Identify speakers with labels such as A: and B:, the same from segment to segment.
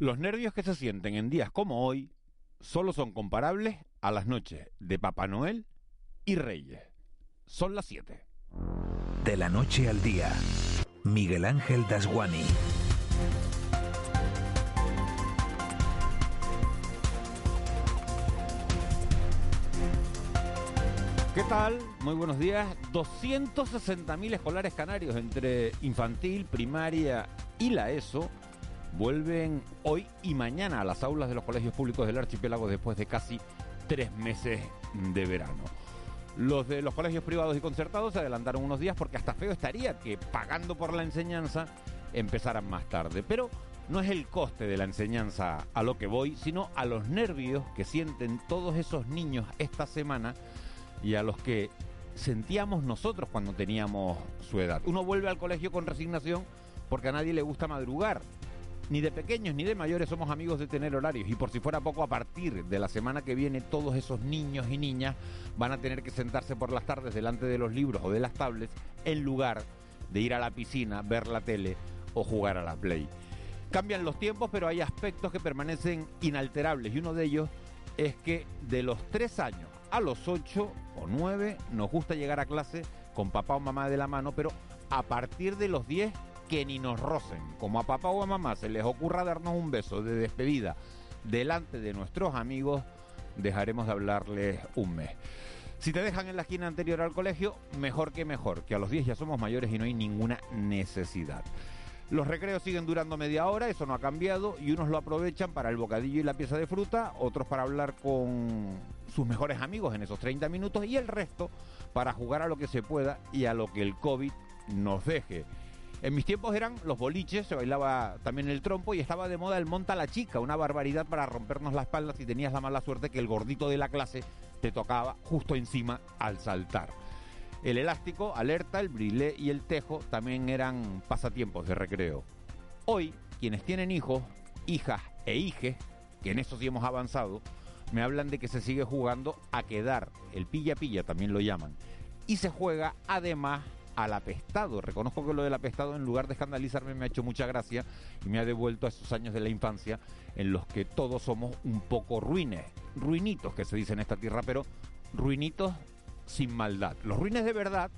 A: Los nervios que se sienten en días como hoy solo son comparables a las noches de Papá Noel y Reyes. Son las 7.
B: De la noche al día, Miguel Ángel Dasguani.
A: ¿Qué tal? Muy buenos días. 260.000 escolares canarios entre infantil, primaria y la ESO vuelven hoy y mañana a las aulas de los colegios públicos del archipiélago después de casi tres meses de verano. Los de los colegios privados y concertados se adelantaron unos días porque hasta feo estaría que pagando por la enseñanza empezaran más tarde. Pero no es el coste de la enseñanza a lo que voy, sino a los nervios que sienten todos esos niños esta semana y a los que sentíamos nosotros cuando teníamos su edad. Uno vuelve al colegio con resignación porque a nadie le gusta madrugar. Ni de pequeños ni de mayores somos amigos de tener horarios y por si fuera poco a partir de la semana que viene todos esos niños y niñas van a tener que sentarse por las tardes delante de los libros o de las tablets en lugar de ir a la piscina, ver la tele o jugar a la play. Cambian los tiempos pero hay aspectos que permanecen inalterables y uno de ellos es que de los tres años a los ocho o nueve nos gusta llegar a clase con papá o mamá de la mano, pero a partir de los diez que ni nos rocen. Como a papá o a mamá se les ocurra darnos un beso de despedida delante de nuestros amigos, dejaremos de hablarles un mes. Si te dejan en la esquina anterior al colegio, mejor que mejor, que a los 10 ya somos mayores y no hay ninguna necesidad. Los recreos siguen durando media hora, eso no ha cambiado, y unos lo aprovechan para el bocadillo y la pieza de fruta, otros para hablar con sus mejores amigos en esos 30 minutos, y el resto para jugar a lo que se pueda y a lo que el COVID nos deje. En mis tiempos eran los boliches, se bailaba también el trompo y estaba de moda el monta la chica, una barbaridad para rompernos la espalda si tenías la mala suerte que el gordito de la clase te tocaba justo encima al saltar. El elástico, alerta, el brilé y el tejo también eran pasatiempos de recreo. Hoy, quienes tienen hijos, hijas e hijes, que en eso sí hemos avanzado, me hablan de que se sigue jugando a quedar, el pilla-pilla también lo llaman, y se juega además al apestado. Reconozco que lo del apestado, en lugar de escandalizarme, me ha hecho mucha gracia y me ha devuelto a esos años de la infancia en los que todos somos un poco ruines, ruinitos que se dice en esta tierra, pero ruinitos sin maldad. Los ruines de verdad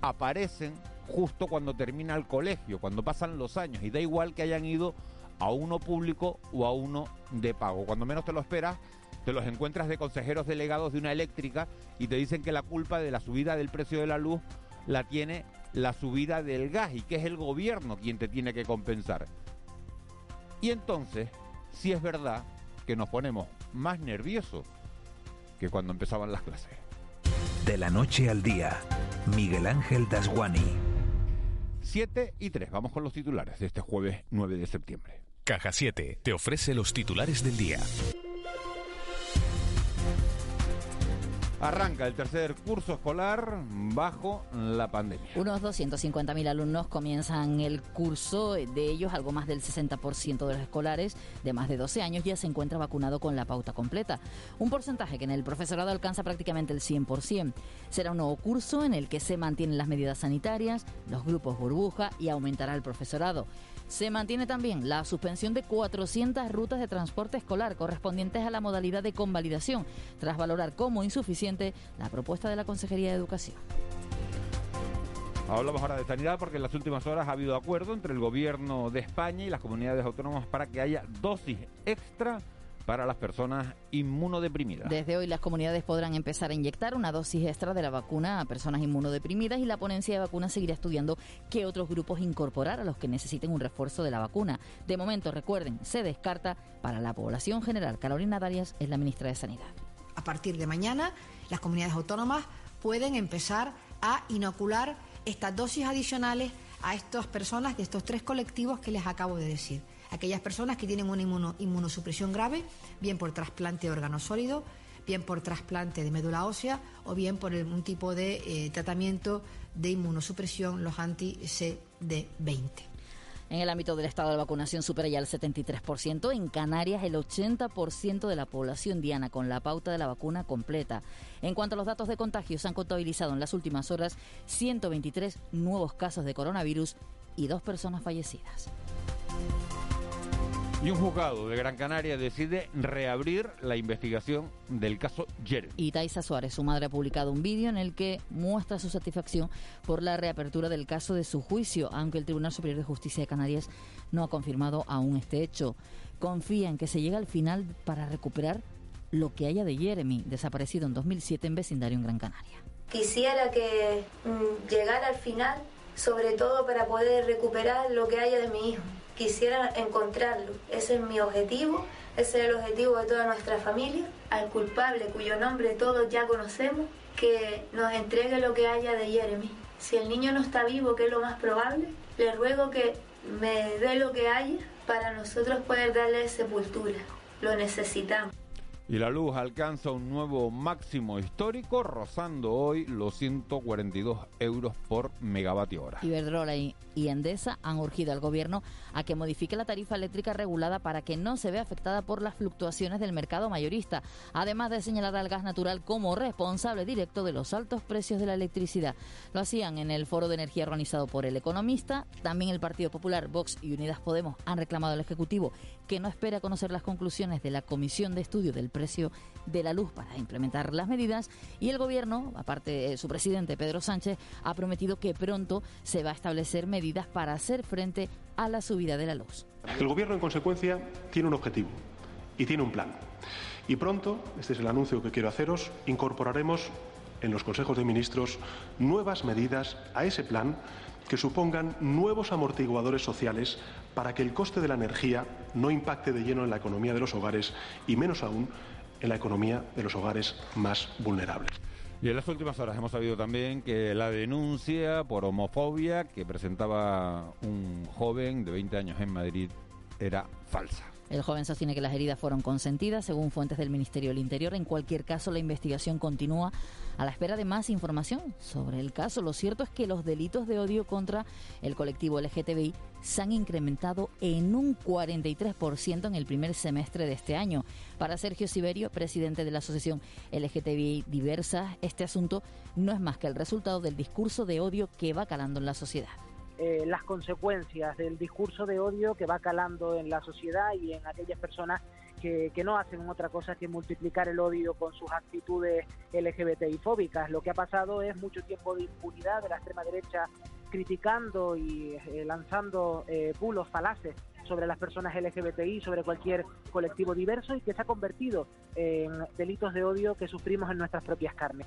A: aparecen justo cuando termina el colegio, cuando pasan los años, y da igual que hayan ido a uno público o a uno de pago. Cuando menos te lo esperas, te los encuentras de consejeros delegados de una eléctrica y te dicen que la culpa de la subida del precio de la luz la tiene la subida del gas y que es el gobierno quien te tiene que compensar. Y entonces, si es verdad que nos ponemos más nerviosos que cuando empezaban las clases.
B: De la noche al día, Miguel Ángel Dasguani.
A: 7 y 3, vamos con los titulares de este jueves 9 de septiembre.
B: Caja 7 te ofrece los titulares del día.
A: Arranca el tercer curso escolar bajo la pandemia.
C: Unos 250.000 alumnos comienzan el curso, de ellos algo más del 60% de los escolares de más de 12 años ya se encuentra vacunado con la pauta completa. Un porcentaje que en el profesorado alcanza prácticamente el 100%. Será un nuevo curso en el que se mantienen las medidas sanitarias, los grupos burbuja y aumentará el profesorado. Se mantiene también la suspensión de 400 rutas de transporte escolar correspondientes a la modalidad de convalidación, tras valorar como insuficiente la propuesta de la Consejería de Educación.
A: Hablamos ahora de sanidad porque en las últimas horas ha habido acuerdo entre el gobierno de España y las comunidades autónomas para que haya dosis extra para las personas inmunodeprimidas.
C: Desde hoy las comunidades podrán empezar a inyectar una dosis extra de la vacuna a personas inmunodeprimidas y la ponencia de vacunas seguirá estudiando qué otros grupos incorporar a los que necesiten un refuerzo de la vacuna. De momento, recuerden, se descarta para la población general. Carolina Darias es la ministra de Sanidad.
D: A partir de mañana, las comunidades autónomas pueden empezar a inocular estas dosis adicionales a estas personas de estos tres colectivos que les acabo de decir aquellas personas que tienen una inmunosupresión grave, bien por trasplante de órgano sólido, bien por trasplante de médula ósea o bien por un tipo de eh, tratamiento de inmunosupresión, los anti-CD20.
C: En el ámbito del estado de vacunación supera ya el 73%. En Canarias, el 80% de la población diana con la pauta de la vacuna completa. En cuanto a los datos de contagio, se han contabilizado en las últimas horas 123 nuevos casos de coronavirus y dos personas fallecidas.
A: Y un juzgado de Gran Canaria decide reabrir la investigación del caso Jeremy.
C: Y Taisa Suárez, su madre, ha publicado un vídeo en el que muestra su satisfacción por la reapertura del caso de su juicio, aunque el Tribunal Superior de Justicia de Canarias no ha confirmado aún este hecho. Confía en que se llegue al final para recuperar lo que haya de Jeremy, desaparecido en 2007 en vecindario en Gran Canaria.
E: Quisiera que mm, llegara al final, sobre todo para poder recuperar lo que haya de mi hijo quisiera encontrarlo. Ese es mi objetivo, ese es el objetivo de toda nuestra familia, al culpable cuyo nombre todos ya conocemos, que nos entregue lo que haya de Jeremy. Si el niño no está vivo, que es lo más probable, le ruego que me dé lo que haya para nosotros poder darle sepultura. Lo necesitamos.
A: Y la luz alcanza un nuevo máximo histórico, rozando hoy los 142 euros por megavatio hora.
C: Iberdrola y Endesa han urgido al gobierno a que modifique la tarifa eléctrica regulada para que no se vea afectada por las fluctuaciones del mercado mayorista, además de señalar al gas natural como responsable directo de los altos precios de la electricidad. Lo hacían en el foro de energía organizado por El Economista. También el Partido Popular, Vox y Unidas Podemos han reclamado al Ejecutivo que no espera conocer las conclusiones de la Comisión de Estudio del precio de la luz para implementar las medidas y el gobierno, aparte de su presidente Pedro Sánchez, ha prometido que pronto se va a establecer medidas para hacer frente a la subida de la luz.
F: El gobierno, en consecuencia, tiene un objetivo y tiene un plan. Y pronto, este es el anuncio que quiero haceros, incorporaremos en los consejos de ministros nuevas medidas a ese plan que supongan nuevos amortiguadores sociales para que el coste de la energía no impacte de lleno en la economía de los hogares y menos aún en la economía de los hogares más vulnerables.
A: Y en las últimas horas hemos sabido también que la denuncia por homofobia que presentaba un joven de 20 años en Madrid era falsa.
C: El joven sostiene que las heridas fueron consentidas, según fuentes del Ministerio del Interior. En cualquier caso, la investigación continúa a la espera de más información sobre el caso. Lo cierto es que los delitos de odio contra el colectivo LGTBI se han incrementado en un 43% en el primer semestre de este año. Para Sergio Siberio, presidente de la Asociación LGTBI Diversa, este asunto no es más que el resultado del discurso de odio que va calando en la sociedad.
G: Eh, las consecuencias del discurso de odio que va calando en la sociedad y en aquellas personas que, no hacen otra cosa que multiplicar el odio con sus actitudes LGBTI fóbicas. Lo que ha pasado es mucho tiempo de impunidad de la extrema derecha criticando y eh, lanzando eh, bulos falaces sobre las personas LGBTI, sobre cualquier colectivo diverso y que se ha convertido en delitos de odio que sufrimos en nuestras propias carnes.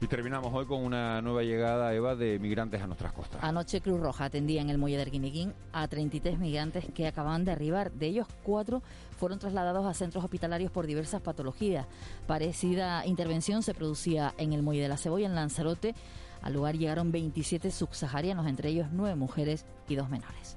A: Y terminamos hoy con una nueva llegada, Eva, de migrantes a nuestras costas.
C: Anoche Cruz Roja atendía en el muelle de Arquiniquín a 33 migrantes que acababan de arribar. De ellos, cuatro fueron trasladados a centros hospitalarios por diversas patologías. Parecida intervención se producía en el muelle de la Cebolla, en Lanzarote. Al lugar llegaron 27 subsaharianos, entre ellos nueve mujeres y dos menores.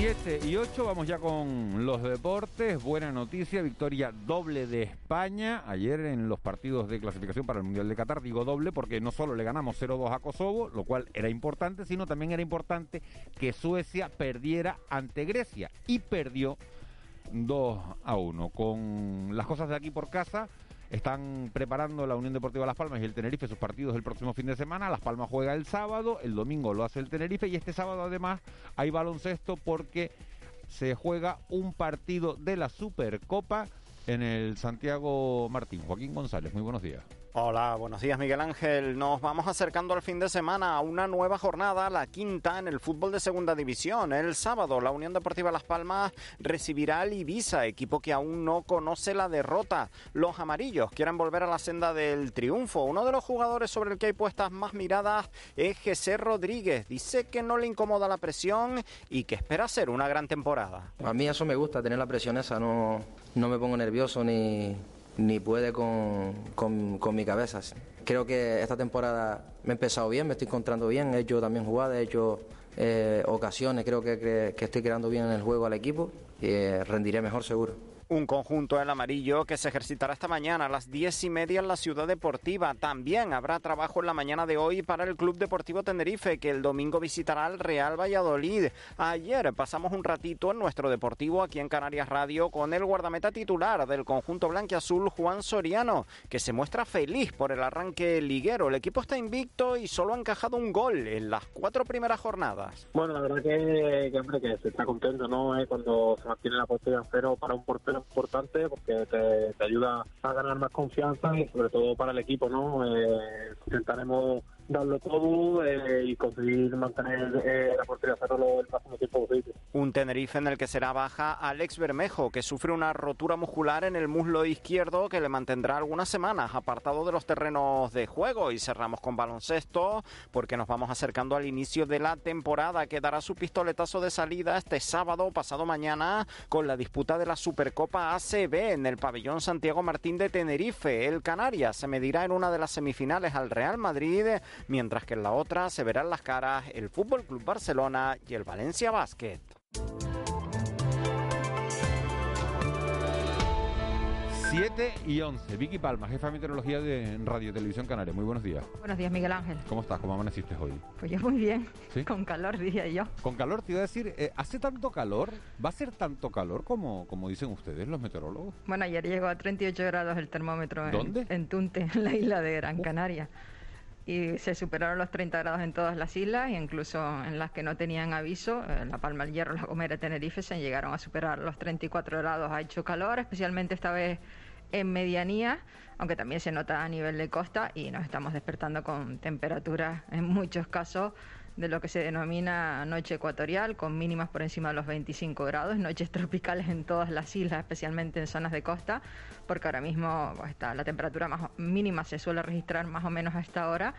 A: 7 y 8, vamos ya con los deportes. Buena noticia, victoria doble de España ayer en los partidos de clasificación para el Mundial de Qatar. Digo doble porque no solo le ganamos 0-2 a Kosovo, lo cual era importante, sino también era importante que Suecia perdiera ante Grecia y perdió 2 a 1. Con las cosas de aquí por casa, están preparando la Unión Deportiva Las Palmas y el Tenerife sus partidos el próximo fin de semana. Las Palmas juega el sábado, el domingo lo hace el Tenerife y este sábado además hay baloncesto porque se juega un partido de la Supercopa en el Santiago Martín. Joaquín González, muy buenos días.
H: Hola, buenos días Miguel Ángel. Nos vamos acercando al fin de semana a una nueva jornada, la quinta en el fútbol de segunda división. El sábado la Unión Deportiva Las Palmas recibirá al Ibiza, equipo que aún no conoce la derrota. Los amarillos quieren volver a la senda del triunfo. Uno de los jugadores sobre el que hay puestas más miradas es José Rodríguez. Dice que no le incomoda la presión y que espera hacer una gran temporada.
I: A mí eso me gusta, tener la presión esa, no, no me pongo nervioso ni ni puede con, con, mi cabeza. Creo que esta temporada me he empezado bien, me estoy encontrando bien, he hecho también jugadas, he hecho eh, ocasiones, creo que, que, estoy creando bien en el juego al equipo y eh, rendiré mejor seguro.
H: Un conjunto el amarillo que se ejercitará esta mañana a las diez y media en la ciudad deportiva. También habrá trabajo en la mañana de hoy para el Club Deportivo Tenerife, que el domingo visitará al Real Valladolid. Ayer pasamos un ratito en nuestro deportivo aquí en Canarias Radio con el guardameta titular del conjunto blanquiazul, Juan Soriano, que se muestra feliz por el arranque liguero. El equipo está invicto y solo ha encajado un gol en las cuatro primeras jornadas.
J: Bueno, la verdad que, hombre, que se está contento, ¿no? Eh, cuando se mantiene la portería en cero para un portero importante porque te, ayuda a ganar más confianza y sobre todo para el equipo, ¿no? Eh, intentaremos darlo todo eh, y conseguir mantener eh, la portería cero el máximo tiempo posible.
H: Un Tenerife en el que será baja Alex Bermejo, que sufre una rotura muscular en el muslo izquierdo que le mantendrá algunas semanas apartado de los terrenos de juego. Y cerramos con baloncesto porque nos vamos acercando al inicio de la temporada que dará su pistoletazo de salida este sábado pasado mañana con la disputa de la Supercopa ACB en el pabellón Santiago Martín de Tenerife. El Canarias se medirá en una de las semifinales al Real Madrid mientras que en la otra se verán las caras el Fútbol Club Barcelona y el Valencia Basket.
A: 7 y 11. Vicky Palma, jefa de meteorología de Radio Televisión Canaria. Muy buenos días.
K: Buenos días, Miguel Ángel.
A: ¿Cómo estás? ¿Cómo amaneciste hoy?
K: Pues yo muy bien. ¿Sí? Con calor, diría yo.
A: Con calor, te iba a decir, eh, ¿hace tanto calor? ¿Va a ser tanto calor como, como dicen ustedes, los meteorólogos?
K: Bueno, ayer llegó a 38 grados el termómetro en,
A: ¿Dónde?
K: en Tunte, en la isla de Gran Canaria. Y se superaron los 30 grados en todas las islas, incluso en las que no tenían aviso, eh, La Palma, el Hierro, La Gomera, Tenerife, se llegaron a superar los 34 grados. Ha hecho calor, especialmente esta vez en medianía, aunque también se nota a nivel de costa y nos estamos despertando con temperaturas en muchos casos de lo que se denomina noche ecuatorial, con mínimas por encima de los 25 grados, noches tropicales en todas las islas, especialmente en zonas de costa, porque ahora mismo pues, está, la temperatura más mínima se suele registrar más o menos a esta hora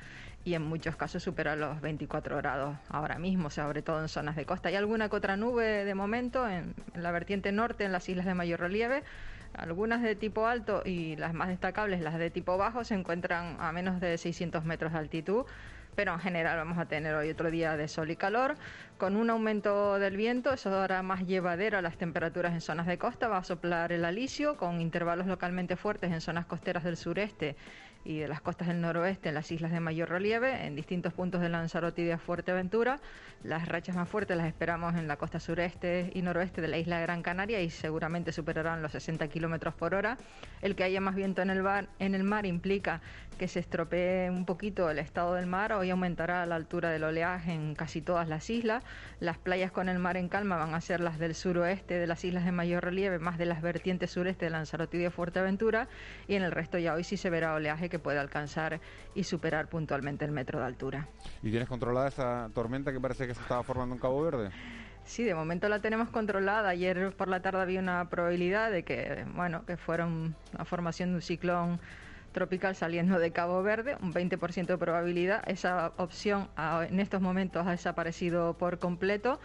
K: y en muchos casos supera los 24 grados ahora mismo, sobre todo en zonas de costa. Hay alguna que otra nube de momento en, en la vertiente norte, en las islas de mayor relieve, algunas de tipo alto y las más destacables, las de tipo bajo, se encuentran a menos de 600 metros de altitud pero en general vamos a tener hoy otro día de sol y calor, con un aumento del viento, eso hará más llevadero las temperaturas en zonas de costa, va a soplar el alisio con intervalos localmente fuertes en zonas costeras del sureste y de las costas del noroeste en las islas de mayor relieve, en distintos puntos de Lanzarote y de Fuerteventura. Las rachas más fuertes las esperamos en la costa sureste y noroeste de la isla de Gran Canaria y seguramente superarán los 60 kilómetros por hora. El que haya más viento en el, bar, en el mar implica que se estropee un poquito el estado del mar. Hoy aumentará la altura del oleaje en casi todas las islas. Las playas con el mar en calma van a ser las del suroeste de las islas de mayor relieve, más de las vertientes sureste de Lanzarote y de Fuerteventura. Y en el resto ya hoy sí se verá oleaje que puede alcanzar y superar puntualmente el metro de altura.
A: ¿Y tienes controlada esa tormenta que parece que se estaba formando en Cabo Verde?
K: Sí, de momento la tenemos controlada. Ayer por la tarde había una probabilidad de que, bueno, que fuera una formación de un ciclón tropical saliendo de Cabo Verde, un 20% de probabilidad. Esa opción en estos momentos ha desaparecido por completo.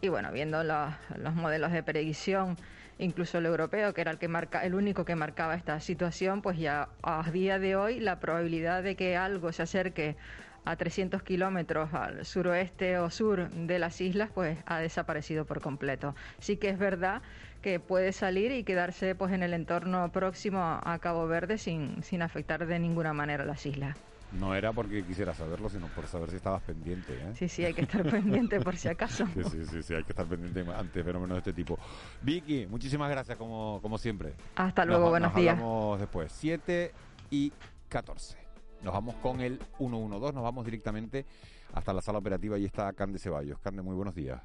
K: Y bueno, viendo los, los modelos de predicción, incluso el europeo, que era el que marca, el único que marcaba esta situación, pues ya a día de hoy la probabilidad de que algo se acerque a 300 kilómetros al suroeste o sur de las islas, pues ha desaparecido por completo. Sí que es verdad que puede salir y quedarse pues en el entorno próximo a Cabo Verde sin, sin afectar de ninguna manera las islas.
A: No era porque quisiera saberlo, sino por saber si estabas pendiente. ¿eh?
K: Sí, sí, hay que estar pendiente por si acaso.
A: Sí, sí, sí, sí, hay que estar pendiente ante fenómenos de este tipo. Vicky, muchísimas gracias como, como siempre.
K: Hasta luego,
A: nos,
K: buenos
A: nos
K: días.
A: hablamos después. 7 y 14. Nos vamos con el 112, nos vamos directamente hasta la sala operativa y está Cande Ceballos. Cande, muy buenos días.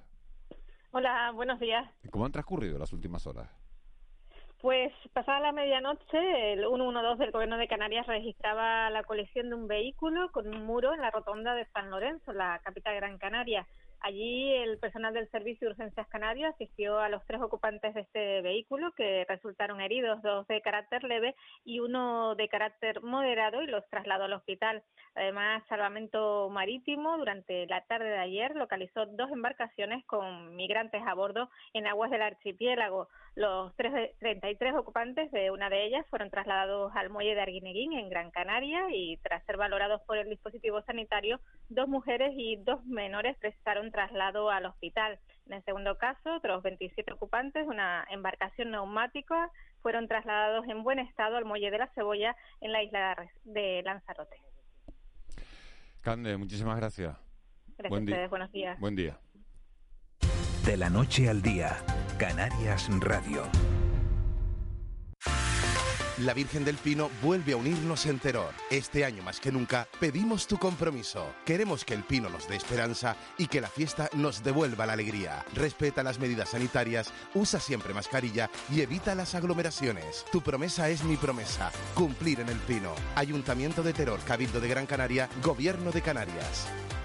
L: Hola, buenos días.
A: ¿Cómo han transcurrido las últimas horas?
L: Pues pasada la medianoche, el 112 del Gobierno de Canarias registraba la colisión de un vehículo con un muro en la rotonda de San Lorenzo, la capital de Gran Canaria. Allí el personal del Servicio de Urgencias Canario asistió a los tres ocupantes de este vehículo que resultaron heridos, dos de carácter leve y uno de carácter moderado y los trasladó al hospital. Además, Salvamento Marítimo durante la tarde de ayer localizó dos embarcaciones con migrantes a bordo en aguas del archipiélago. Los tres, 33 ocupantes de una de ellas fueron trasladados al muelle de Arguineguín en Gran Canaria y tras ser valorados por el dispositivo sanitario, dos mujeres y dos menores prestaron traslado al hospital. En el segundo caso, otros 27 ocupantes de una embarcación neumática fueron trasladados en buen estado al muelle de la Cebolla en la isla de Lanzarote.
A: Cande, muchísimas gracias.
L: Gracias a ustedes, buenos días.
A: Buen día.
B: De la noche al día, Canarias Radio.
M: La Virgen del Pino vuelve a unirnos en Terror. Este año más que nunca pedimos tu compromiso. Queremos que el Pino nos dé esperanza y que la fiesta nos devuelva la alegría. Respeta las medidas sanitarias, usa siempre mascarilla y evita las aglomeraciones. Tu promesa es mi promesa. Cumplir en el Pino. Ayuntamiento de Terror, Cabildo de Gran Canaria, Gobierno de Canarias.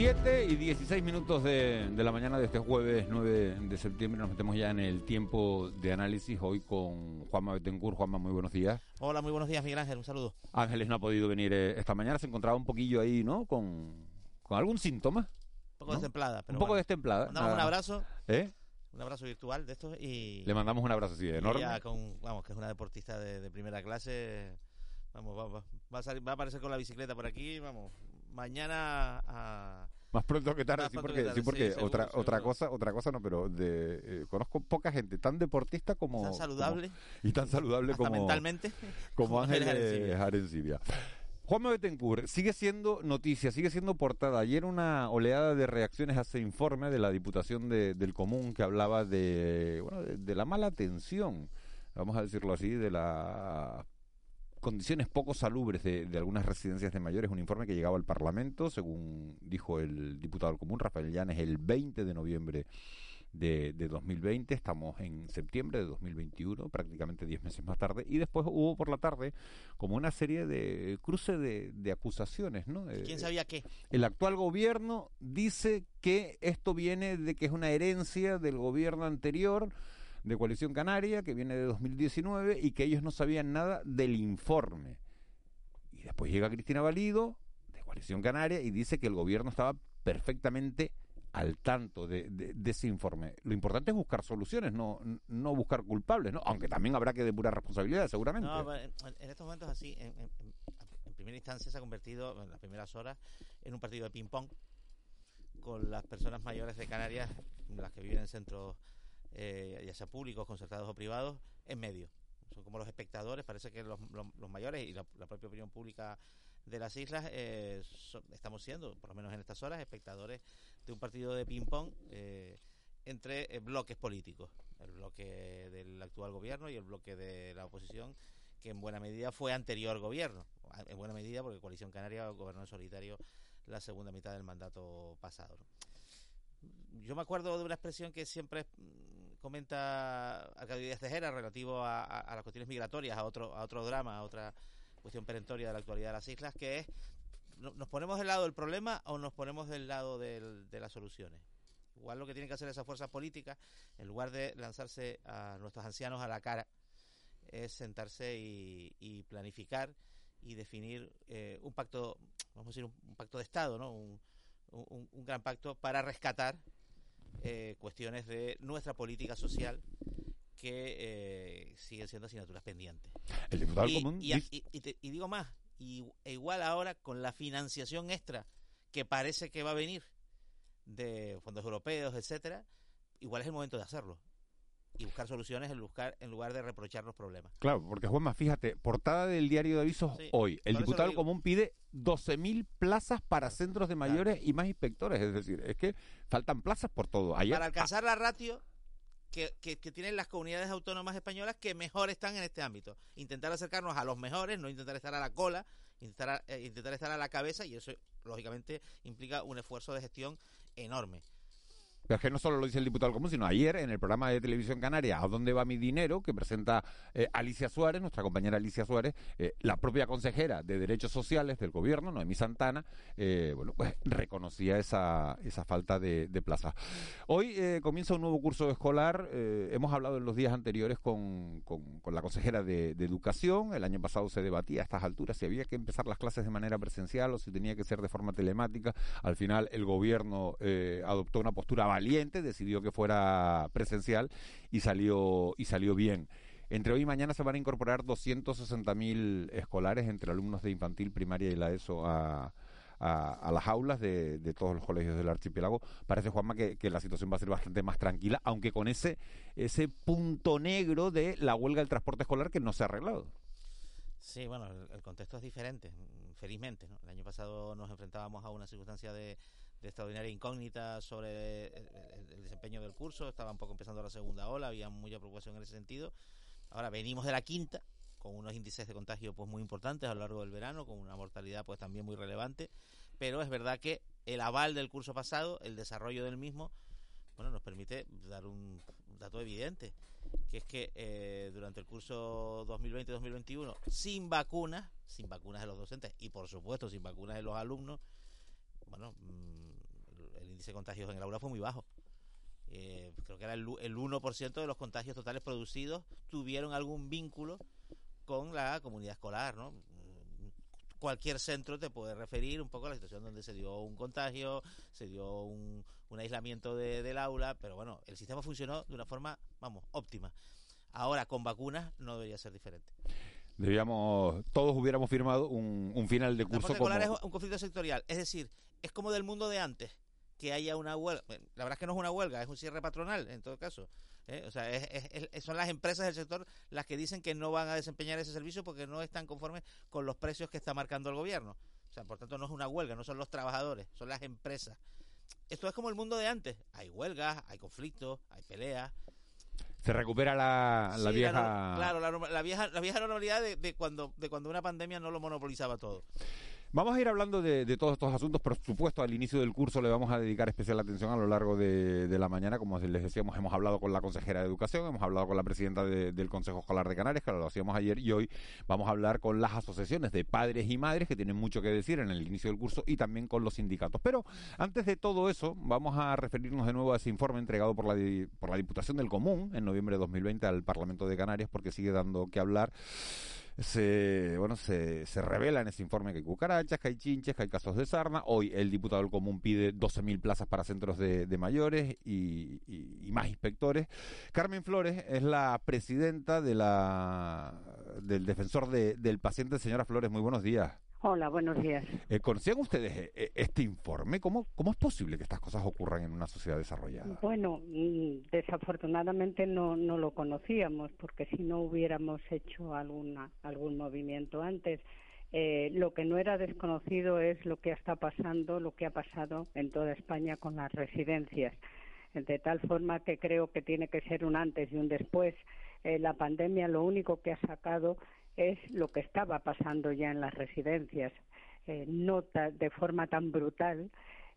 A: 7 y 16 minutos de, de, la mañana de este jueves 9 de septiembre. Nos metemos ya en el tiempo de análisis hoy con Juanma Betancourt. Juanma, muy buenos días.
N: Hola, muy buenos días, Miguel Ángel. Un saludo.
A: Ángeles no ha podido venir eh, esta mañana. Se encontraba un poquillo ahí, ¿no? Con, con algún síntoma.
N: Un poco destemplada. Pero
A: un poco
N: bueno.
A: destemplada.
N: Mandamos un abrazo.
A: ¿Eh?
N: Un abrazo virtual de estos y...
A: Le mandamos un abrazo así enorme.
N: Ya con, vamos, que es una deportista de, de primera clase. Vamos, va, va, va, a salir, va a aparecer con la bicicleta por aquí. Vamos, mañana a...
A: Más pronto que tarde, sí, porque, tarde, sí, porque sí, seguro, otra seguro. otra cosa, otra cosa no, pero de, eh, conozco poca gente tan deportista como
N: tan saludable
A: como, y tan saludable como
N: mentalmente
A: como Ángeles Arencibia. Juanma Betancourt sigue siendo noticia, sigue siendo portada. Ayer una oleada de reacciones a ese informe de la Diputación de, del Común que hablaba de, bueno, de, de la mala atención, vamos a decirlo así, de la condiciones poco salubres de, de, algunas residencias de mayores, un informe que llegaba al Parlamento, según dijo el diputado común Rafael Llanes, el 20 de noviembre de, de 2020, estamos en septiembre de 2021, prácticamente 10 meses más tarde, y después hubo por la tarde como una serie de cruce de, de acusaciones, ¿no?
N: ¿Quién sabía qué?
A: El actual gobierno dice que esto viene de que es una herencia del gobierno anterior, de Coalición Canaria, que viene de 2019, y que ellos no sabían nada del informe. Y después llega Cristina Valido, de Coalición Canaria, y dice que el gobierno estaba perfectamente al tanto de, ese informe. Lo importante es buscar soluciones, no, no buscar culpables, ¿no? aunque también habrá que depurar responsabilidades, seguramente.
N: No, en, estos momentos así, en, en, en, primera instancia se ha convertido, en las primeras horas, en un partido de ping-pong con las personas mayores de Canarias, las que viven en centros eh, ya sea públicos, concertados o privados, en medio. Son como los espectadores, parece que los, mayores y la, propia opinión pública de las islas eh, son, estamos siendo, por lo menos en estas horas, espectadores de un partido de ping-pong eh, entre eh, bloques políticos. El bloque del actual gobierno y el bloque de la oposición, que en buena medida fue anterior gobierno. En buena medida porque Coalición Canaria gobernó en solitario la segunda mitad del mandato pasado. yo me acuerdo de una expresión que siempre comenta Arcadio Díaz Tejera relativo a, las cuestiones migratorias, a otro, a otro drama, a otra cuestión perentoria de la actualidad de las islas, que es nos ponemos del lado del problema o nos ponemos del lado del, de las soluciones. Igual lo que tienen que hacer esas fuerzas políticas, en lugar de lanzarse a nuestros ancianos a la cara, es sentarse y, planificar y definir eh, un pacto, vamos a decir, un, pacto de Estado, ¿no? Un, un, gran pacto para rescatar eh, cuestiones de nuestra política social que eh, siguen siendo asignaturas pendientes.
A: El diputado
N: y,
A: común
N: y, y, y, te, y digo más, y, e igual ahora con la financiación extra que parece que va a venir de fondos europeos, etcétera, igual es el momento de hacerlo y buscar soluciones en, buscar, en lugar de reprochar los problemas.
A: Claro, porque Juanma, fíjate, portada del diario de avisos sí, hoy. El diputado común pide 12.000 plazas para centros de mayores claro. y más inspectores. Es decir, es que faltan plazas por todo.
N: Ayer, para alcanzar la ratio que, que, que, tienen las comunidades autónomas españolas que mejor están en este ámbito. Intentar acercarnos a los mejores, no intentar estar a la cola, intentar, eh, intentar estar a la cabeza y eso, lógicamente, implica un esfuerzo de gestión enorme
A: Pero es que no solo lo dice el diputado común, sino ayer en el programa de televisión canaria ¿A dónde va mi dinero? que presenta eh, Alicia Suárez, nuestra compañera Alicia Suárez, eh, la propia consejera de Derechos Sociales del gobierno, Noemí Santana, eh, bueno, pues reconocía esa, esa falta de, de plaza. Hoy comienza un nuevo curso escolar. hemos hablado en los días anteriores con, con, la consejera de, Educación. El año pasado se debatía a estas alturas si había que empezar las clases de manera presencial o si tenía que ser de forma telemática. Al final el gobierno adoptó una postura valiente, decidió que fuera presencial y salió, y salió bien. Entre hoy y mañana se van a incorporar 260.000 escolares entre alumnos de infantil, primaria y la ESO a, a, las aulas de, todos los colegios del archipiélago. Parece, Juanma, que, que, la situación va a ser bastante más tranquila, aunque con ese, ese punto negro de la huelga del transporte escolar que no se ha arreglado.
N: Sí, bueno, el, contexto es diferente, felizmente. El año pasado nos enfrentábamos a una circunstancia de, de extraordinaria incógnita sobre el, desempeño del curso. Estaba un poco empezando la segunda ola, había mucha preocupación en ese sentido. Ahora venimos de la quinta, con unos índices de contagio pues muy importantes a lo largo del verano, con una mortalidad pues también muy relevante. Pero es verdad que el aval del curso pasado, el desarrollo del mismo, bueno, nos permite dar un, dato evidente, que es que eh, durante el curso 2020-2021, sin vacunas, sin vacunas de los docentes y por supuesto sin vacunas de los alumnos, bueno, mm, índice de contagios en el aula fue muy bajo. Eh, creo que era el, el 1% de los contagios totales producidos tuvieron algún vínculo con la comunidad escolar, ¿no? Cualquier centro te puede referir un poco a la situación donde se dio un contagio, se dio un, aislamiento del aula, pero bueno, el sistema funcionó de una forma, vamos, óptima. Ahora, con vacunas no debería ser diferente.
A: Debíamos, todos hubiéramos firmado un, un final de curso
N: como... es un conflicto sectorial, es decir, es como del mundo de antes, que haya una huelga. La verdad es que no es una huelga, es un cierre patronal, en todo caso. ¿eh? O sea, son las empresas del sector las que dicen que no van a desempeñar ese servicio porque no están conformes con los precios que está marcando el gobierno. O sea, por tanto, no es una huelga, no son los trabajadores, son las empresas. Esto es como el mundo de antes. Hay huelgas, hay conflictos, hay peleas.
A: Se recupera la, la vieja...
N: claro, la, vieja, la vieja normalidad de, de, cuando, de cuando una pandemia no lo monopolizaba todo.
A: Vamos a ir hablando de, todos estos asuntos, por supuesto, al inicio del curso le vamos a dedicar especial atención a lo largo de, la mañana. Como les decíamos, hemos hablado con la consejera de Educación, hemos hablado con la presidenta del Consejo Escolar de Canarias, que lo hacíamos ayer, y hoy vamos a hablar con las asociaciones de padres y madres que tienen mucho que decir en el inicio del curso y también con los sindicatos. Pero antes de todo eso, vamos a referirnos de nuevo a ese informe entregado por la, por la Diputación del Común en noviembre de 2020 al Parlamento de Canarias, porque sigue dando que hablar se, bueno, se, se revela en ese informe que hay cucarachas, que hay chinches, que hay casos de sarna. Hoy el diputado del común pide 12.000 plazas para centros de, mayores y, y, más inspectores. Carmen Flores es la presidenta de la, del defensor del paciente. Señora Flores, muy buenos días.
O: Hola, buenos días.
A: Eh, ¿Conocían ustedes eh, eh, este informe? ¿Cómo, ¿Cómo es posible que estas cosas ocurran en una sociedad desarrollada?
O: Bueno, mm, desafortunadamente no, no lo conocíamos, porque si no hubiéramos hecho alguna, algún movimiento antes. lo que no era desconocido es lo que está pasando, lo que ha pasado en toda España con las residencias. De tal forma que creo que tiene que ser un antes y un después. la pandemia lo único que ha sacado es lo que estaba pasando ya en las residencias, eh, no de forma tan brutal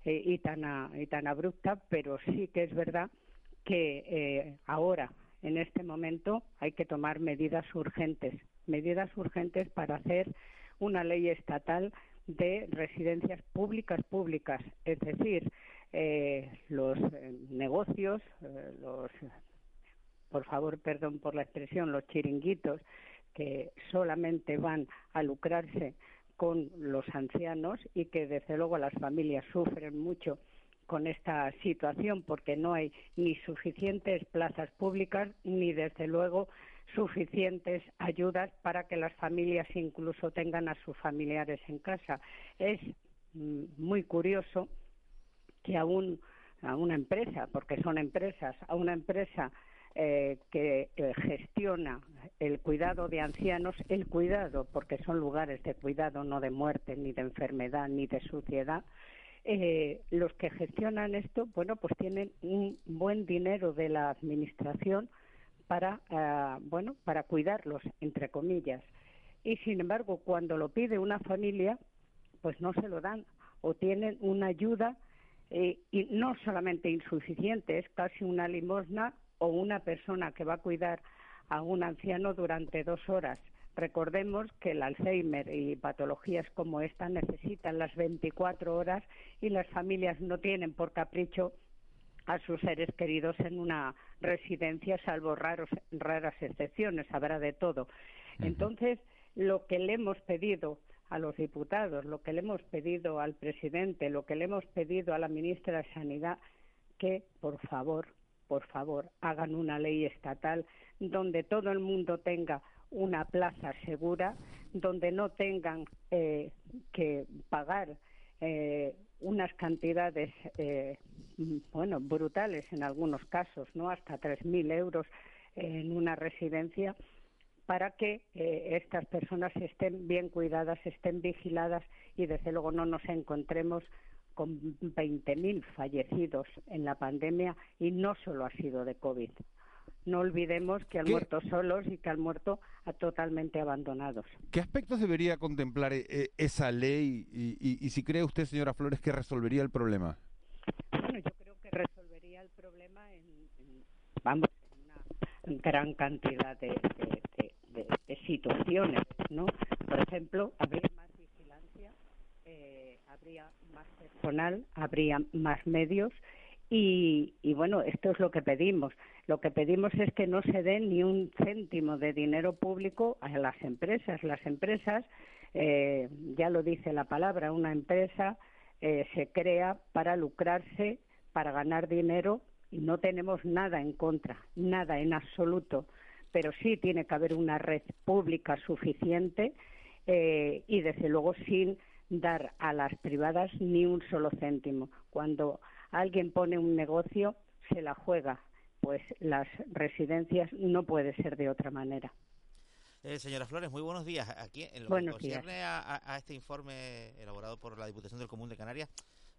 O: eh, y, tan, y tan abrupta, pero sí que es verdad que eh, ahora, en este momento, hay que tomar medidas urgentes, medidas urgentes para hacer una ley estatal de residencias públicas públicas, es decir, los negocios, los, por favor, perdón por la expresión, los chiringuitos, que solamente van a lucrarse con los ancianos y que desde luego las familias sufren mucho con esta situación porque no hay ni suficientes plazas públicas ni desde luego suficientes ayudas para que las familias incluso tengan a sus familiares en casa. Es mm, muy curioso que a una empresa, porque son empresas, a una empresa eh, que eh, gestiona el cuidado de ancianos, el cuidado, porque son lugares de cuidado, no de muerte, ni de enfermedad, ni de suciedad, eh, los que gestionan esto, bueno, pues tienen un buen dinero de la administración para, bueno, para cuidarlos, entre comillas. Y sin embargo, cuando lo pide una familia, pues no se lo dan o tienen una ayuda y no solamente insuficiente, es casi una limosna o una persona que va a cuidar a un anciano durante dos horas. Recordemos que el Alzheimer y patologías como esta necesitan las 24 horas y las familias no tienen por capricho a sus seres queridos en una residencia, salvo raros, raras excepciones, habrá de todo. Entonces, lo que le hemos pedido a los diputados, lo que le hemos pedido al presidente, lo que le hemos pedido a la ministra de Sanidad, que por favor, por favor, hagan una ley estatal donde todo el mundo tenga una plaza segura, donde no tengan eh, que pagar eh, unas cantidades, eh, bueno, brutales en algunos casos, ¿no? Hasta 3.000 euros en una residencia para que estas personas estén bien cuidadas, estén vigiladas y desde luego no nos encontremos con 20.000 fallecidos en la pandemia y no solo ha sido de COVID no olvidemos que han muerto solos y que han muerto totalmente abandonados.
A: ¿Qué aspectos debería contemplar eh, esa ley y, si cree usted, señora Flores, que resolvería el problema?
O: Bueno, yo creo que resolvería el problema en, vamos, en una gran cantidad de, situaciones, ¿no? Por ejemplo, habría eh, habría más personal, habría más medios y, y bueno, esto es lo que pedimos. Lo que pedimos es que no se dé ni un céntimo de dinero público a las empresas. Las empresas, eh, ya lo dice la palabra, una empresa eh, se crea para lucrarse, para ganar dinero y no tenemos nada en contra, nada en absoluto. Pero sí tiene que haber una red pública suficiente eh, y desde luego sin dar a las privadas ni un solo céntimo. Cuando alguien pone un negocio, se la juega pues las residencias no puede ser de otra manera.
N: Eh, señora Flores, muy buenos días. Aquí, en lo
O: buenos
N: que concierne a, este informe elaborado por la Diputación del Común de Canarias,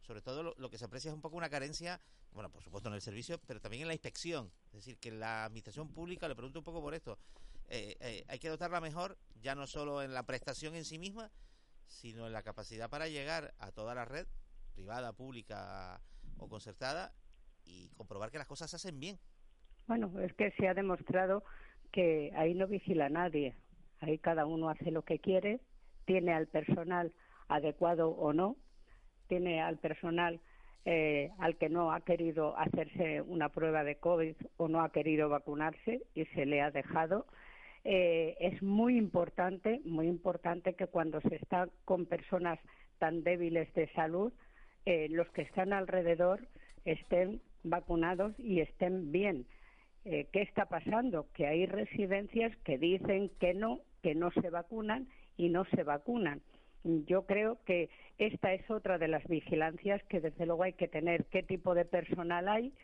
N: sobre todo lo, que se aprecia es un poco una carencia, bueno, por supuesto en el servicio, pero también en la inspección. Es decir, que la Administración Pública, le pregunto un poco por esto, eh, eh, hay que dotarla mejor, ya no solo en la prestación en sí misma, sino en la capacidad para llegar a toda la red, privada, pública o concertada, y comprobar que las cosas se hacen bien.
O: Bueno, es que se ha demostrado que ahí no vigila nadie. Ahí cada uno hace lo que quiere, tiene al personal adecuado o no, tiene al personal eh, al que no ha querido hacerse una prueba de COVID o no ha querido vacunarse y se le ha dejado. Eh, es muy importante, muy importante que cuando se está con personas tan débiles de salud, eh, los que están alrededor estén vacunados y estén bien. Eh, ¿qué está pasando? Que hay residencias que dicen que no, que no se vacunan y no se vacunan. Yo creo que esta es otra de las vigilancias que desde luego hay que tener. ¿Qué tipo de personal hay?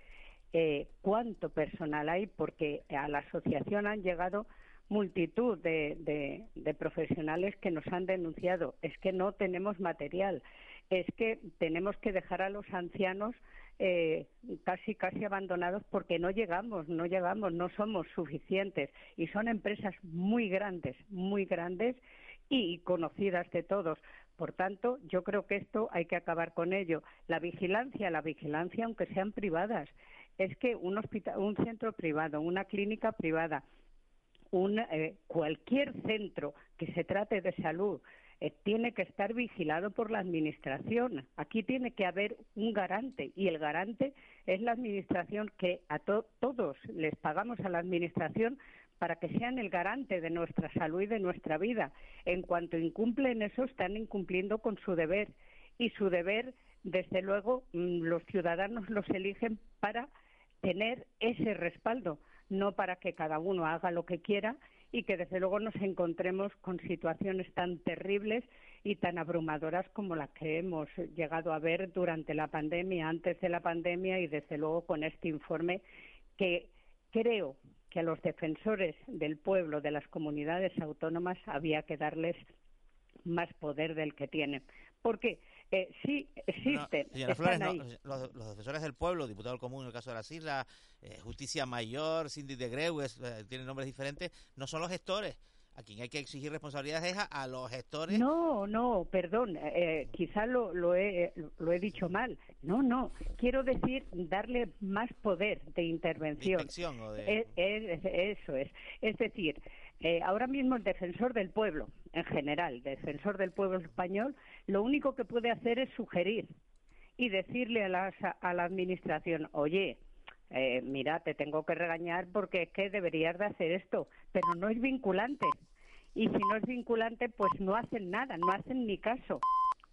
O: ¿Cuánto personal hay? Porque a la asociación han llegado multitud de, profesionales que nos han denunciado. Es que no tenemos material. Es que tenemos que dejar a los ancianos eh, casi casi abandonados porque no llegamos, no llegamos, no somos suficientes y son empresas muy grandes, muy grandes y conocidas de todos. Por tanto, yo creo que esto hay que acabar con ello. La vigilancia, la vigilancia, aunque sean privadas, es que un hospital, un centro privado, una clínica privada, un, eh, cualquier centro que se trate de salud, eh, tiene que estar vigilado por la Administración. Aquí tiene que haber un garante y el garante es la Administración que a todos les pagamos a la Administración para que sean el garante de nuestra salud y de nuestra vida. En cuanto incumplen eso, están incumpliendo con su deber. Y su deber, desde luego, mm, los ciudadanos los eligen para tener ese respaldo, no para que cada uno haga lo que quiera y que desde luego nos encontremos con situaciones tan terribles y tan abrumadoras como las que hemos llegado a ver durante la pandemia, antes de la pandemia y desde luego con este informe que creo que a los defensores del pueblo, de las comunidades autónomas, había que darles más poder del que tienen. Porque eh, sí existen.
N: los, defensores del pueblo, diputado del común en el caso de las islas, eh, Justicia Mayor, Cindy de Greues, eh, tienen nombres diferentes, no son los gestores. a quien hay que exigir responsabilidades es a, los gestores.
O: No, no, perdón, eh, quizá lo, lo, he, lo he dicho mal. No, no, quiero decir darle más poder de intervención.
N: De
O: eso es. Es decir, eh, ahora mismo el defensor del pueblo, en general, defensor del pueblo español, lo único que puede hacer es sugerir y decirle a la, a la administración, oye, eh, mira, te tengo que regañar porque es que deberías de hacer esto, pero no es vinculante. Y si no es vinculante, pues no hacen nada, no hacen ni caso.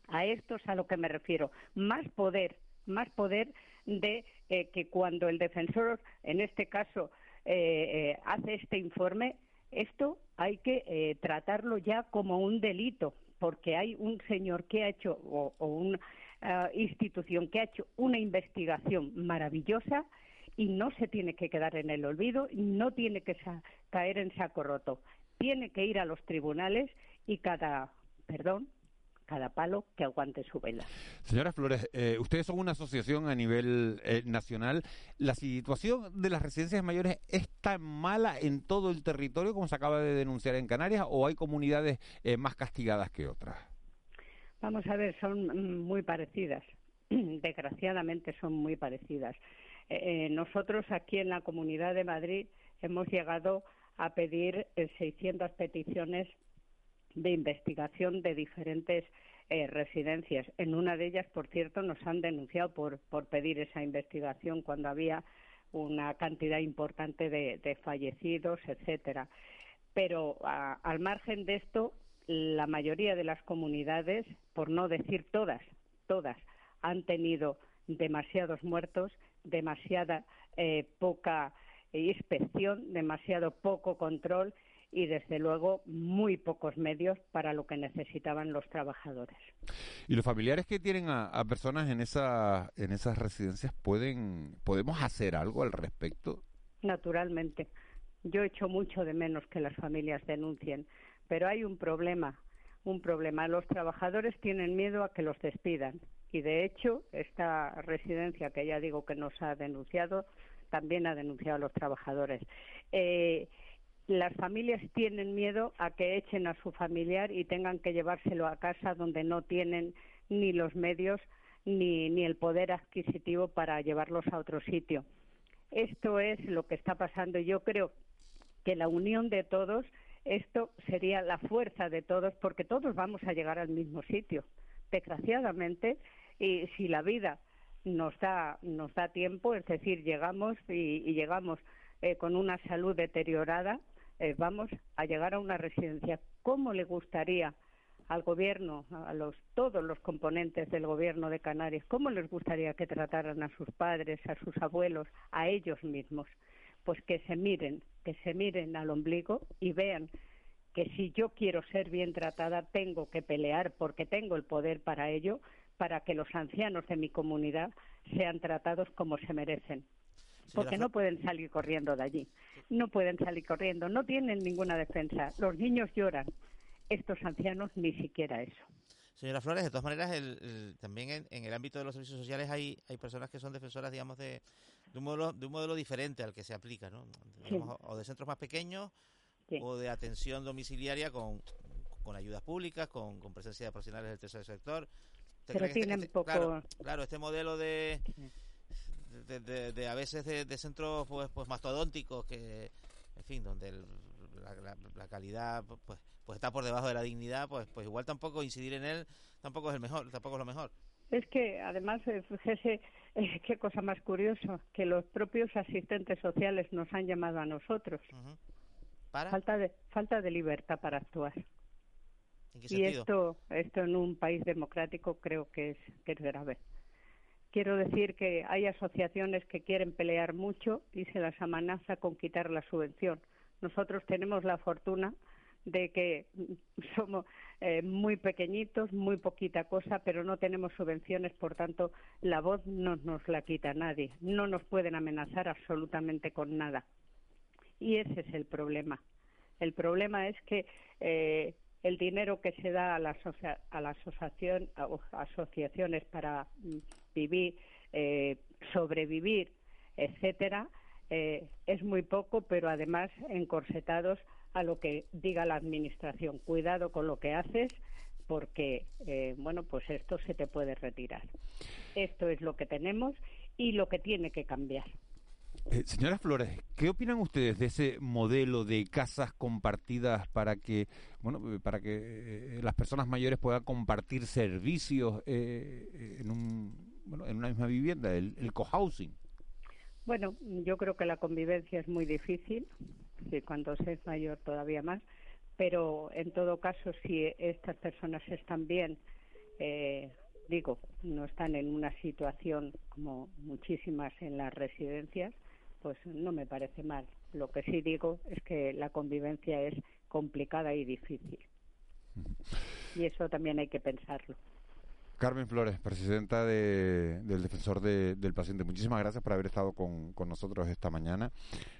O: A esto es a lo que me refiero. Más poder, más poder de eh, que cuando el defensor, en este caso, eh, hace este informe, esto hay que tratarlo ya como un delito, porque hay un señor que ha hecho, o, o una institución que ha hecho una investigación maravillosa y no se tiene que quedar en el olvido, no tiene que caer en saco roto. Tiene que ir a los tribunales y cada, perdón, cada palo que aguante su vela.
A: Señora Flores, eh, ustedes son una asociación a nivel eh, nacional. ¿La situación de las residencias mayores es tan mala en todo el territorio como se acaba de denunciar en Canarias o hay comunidades eh, más castigadas que otras?
O: Vamos a ver, son mm, muy parecidas. Desgraciadamente son muy parecidas. Nosotros aquí en la Comunidad de Madrid hemos llegado a pedir 600 eh, peticiones de investigación de diferentes eh, residencias. En una de ellas, por cierto, nos han denunciado por, pedir esa investigación cuando había una cantidad importante de, fallecidos, etcétera. Pero al margen de esto, la mayoría de las comunidades, por no decir todas, todas, han tenido demasiados muertos demasiada eh, poca inspección, demasiado poco control y desde luego muy pocos medios para lo que necesitaban los trabajadores.
A: ¿Y los familiares que tienen a, personas en, esa, en esas residencias pueden podemos hacer algo al respecto?
O: Naturalmente. Yo echo mucho de menos que las familias denuncien, pero hay un problema, un problema. Los trabajadores tienen miedo a que los despidan y de hecho esta residencia que ya digo que nos ha denunciado también ha denunciado a los trabajadores. Eh, las familias tienen miedo a que echen a su familiar y tengan que llevárselo a casa donde no tienen ni los medios ni, ni el poder adquisitivo para llevarlos a otro sitio. Esto es lo que está pasando. Yo creo que la unión de todos, esto sería la fuerza de todos, porque todos vamos a llegar al mismo sitio. Desgraciadamente, y si la vida nos da, nos da tiempo, es decir, llegamos y, llegamos eh, con una salud deteriorada, eh, vamos a llegar a una residencia. ¿Cómo le gustaría al gobierno, a los, todos los componentes del gobierno de Canarias, cómo les gustaría que trataran a sus padres, a sus abuelos, a ellos mismos? Pues que se miren, que se miren al ombligo y vean que si yo quiero ser bien tratada, tengo que pelear porque tengo el poder para ello, para que los ancianos de mi comunidad sean tratados como se merecen. Porque no pueden salir corriendo de allí. No pueden salir corriendo. No tienen ninguna defensa. Los niños lloran. Estos ancianos ni siquiera eso.
N: Señora Flores, de todas maneras, también en, el ámbito de los servicios sociales hay, hay personas que son defensoras, digamos, de, un modelo de un modelo diferente al que se aplica, ¿no? O de centros más pequeños o de atención domiciliaria con, con ayudas públicas, con, con presencia de profesionales del tercer sector.
O: Pero este, tienen este,
N: poco... Claro, este modelo de, de, a veces de, centros pues, pues mastodónticos que, en fin, donde la, calidad pues pues está por debajo de la dignidad, pues pues igual tampoco incidir en él tampoco es el mejor, tampoco es lo mejor.
O: Es que además, eh, fíjese, eh, qué cosa más curiosa, que los propios asistentes sociales nos han llamado a nosotros.
N: ¿Para?
O: Falta de, falta de libertad para actuar y esto, esto en un país democrático creo que es, que es grave. Quiero decir que hay asociaciones que quieren pelear mucho y se las amenaza con quitar la subvención. Nosotros tenemos la fortuna de que somos eh, muy pequeñitos, muy poquita cosa, pero no tenemos subvenciones, por tanto, la voz no nos la quita nadie. No nos pueden amenazar absolutamente con nada. Y ese es el problema. El problema es que eh, el dinero que se da a, la a las asociación, asociaciones para mm, vivir, eh, sobrevivir, etcétera, eh, es muy poco, pero además encorsetados a lo que diga la administración. Cuidado con lo que haces porque, eh, bueno, pues esto se te puede retirar. Esto es lo que tenemos y lo que tiene que cambiar.
A: Eh, señora Flores, ¿qué opinan ustedes de ese modelo de casas compartidas para que, bueno, para que eh, las personas mayores puedan compartir servicios eh, en, un, bueno, en una misma vivienda, el, el cohousing?
O: Bueno, yo creo que la convivencia es muy difícil, sí, cuando se es mayor todavía más, pero en todo caso, si estas personas están bien, eh, digo, no están en una situación como muchísimas en las residencias, pues no me parece mal. Lo que sí digo es que la convivencia es complicada y difícil. Y eso también hay que pensarlo.
A: Carmen Flores, presidenta de, del Defensor de, del Paciente, muchísimas gracias por haber estado con, con nosotros esta mañana.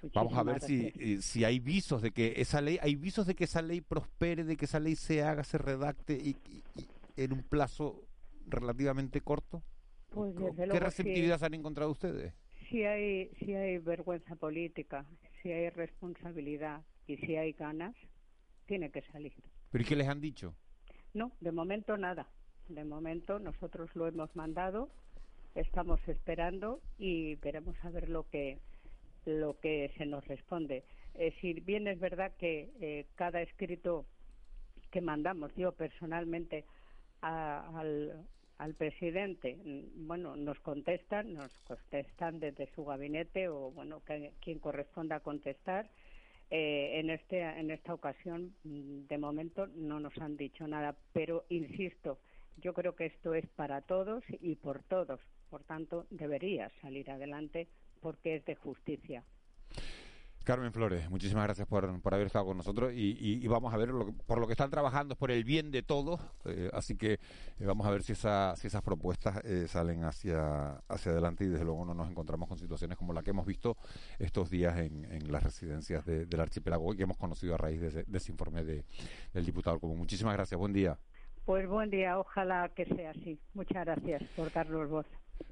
O: Muchísimas
A: Vamos a ver si, eh, si hay visos de que esa ley, hay visos de que esa ley prospere, de que esa ley se haga, se redacte y, y- y en un plazo relativamente corto.
O: Pues
A: ¿Qué receptividad
O: sí.
A: han encontrado ustedes?
O: Si hay si hay vergüenza política, si hay responsabilidad y si hay ganas, tiene que salir.
A: ¿Pero y qué les han dicho?
O: No, de momento nada. De momento nosotros lo hemos mandado, estamos esperando y veremos a ver lo que lo que se nos responde. Eh, si bien es verdad que eh, cada escrito que mandamos, yo personalmente a- al, al presidente, mm, bueno, nos contestan, nos contestan desde su gabinete o bueno, quien corresponda contestar. Eh, en este en esta ocasión, mm, de momento, no nos han dicho nada, pero insisto, yo creo que esto es para todos y por todos. Por tanto, debería salir adelante porque es de justicia.
A: Carmen Flores, muchísimas gracias por, por haber estado con nosotros y, y- vamos a ver, lo que- por lo que están trabajando es por el bien de todos, eh, así que eh, vamos a ver si, esa, si esas propuestas eh, salen hacia, hacia adelante y desde luego no nos encontramos con situaciones como la que hemos visto estos días en, en las residencias de- del archipiélago y que hemos conocido a raíz de ese, de ese informe de- del diputado común. Muchísimas gracias, buen día.
O: Pues buen día, ojalá que sea así. Muchas gracias por darnos voz.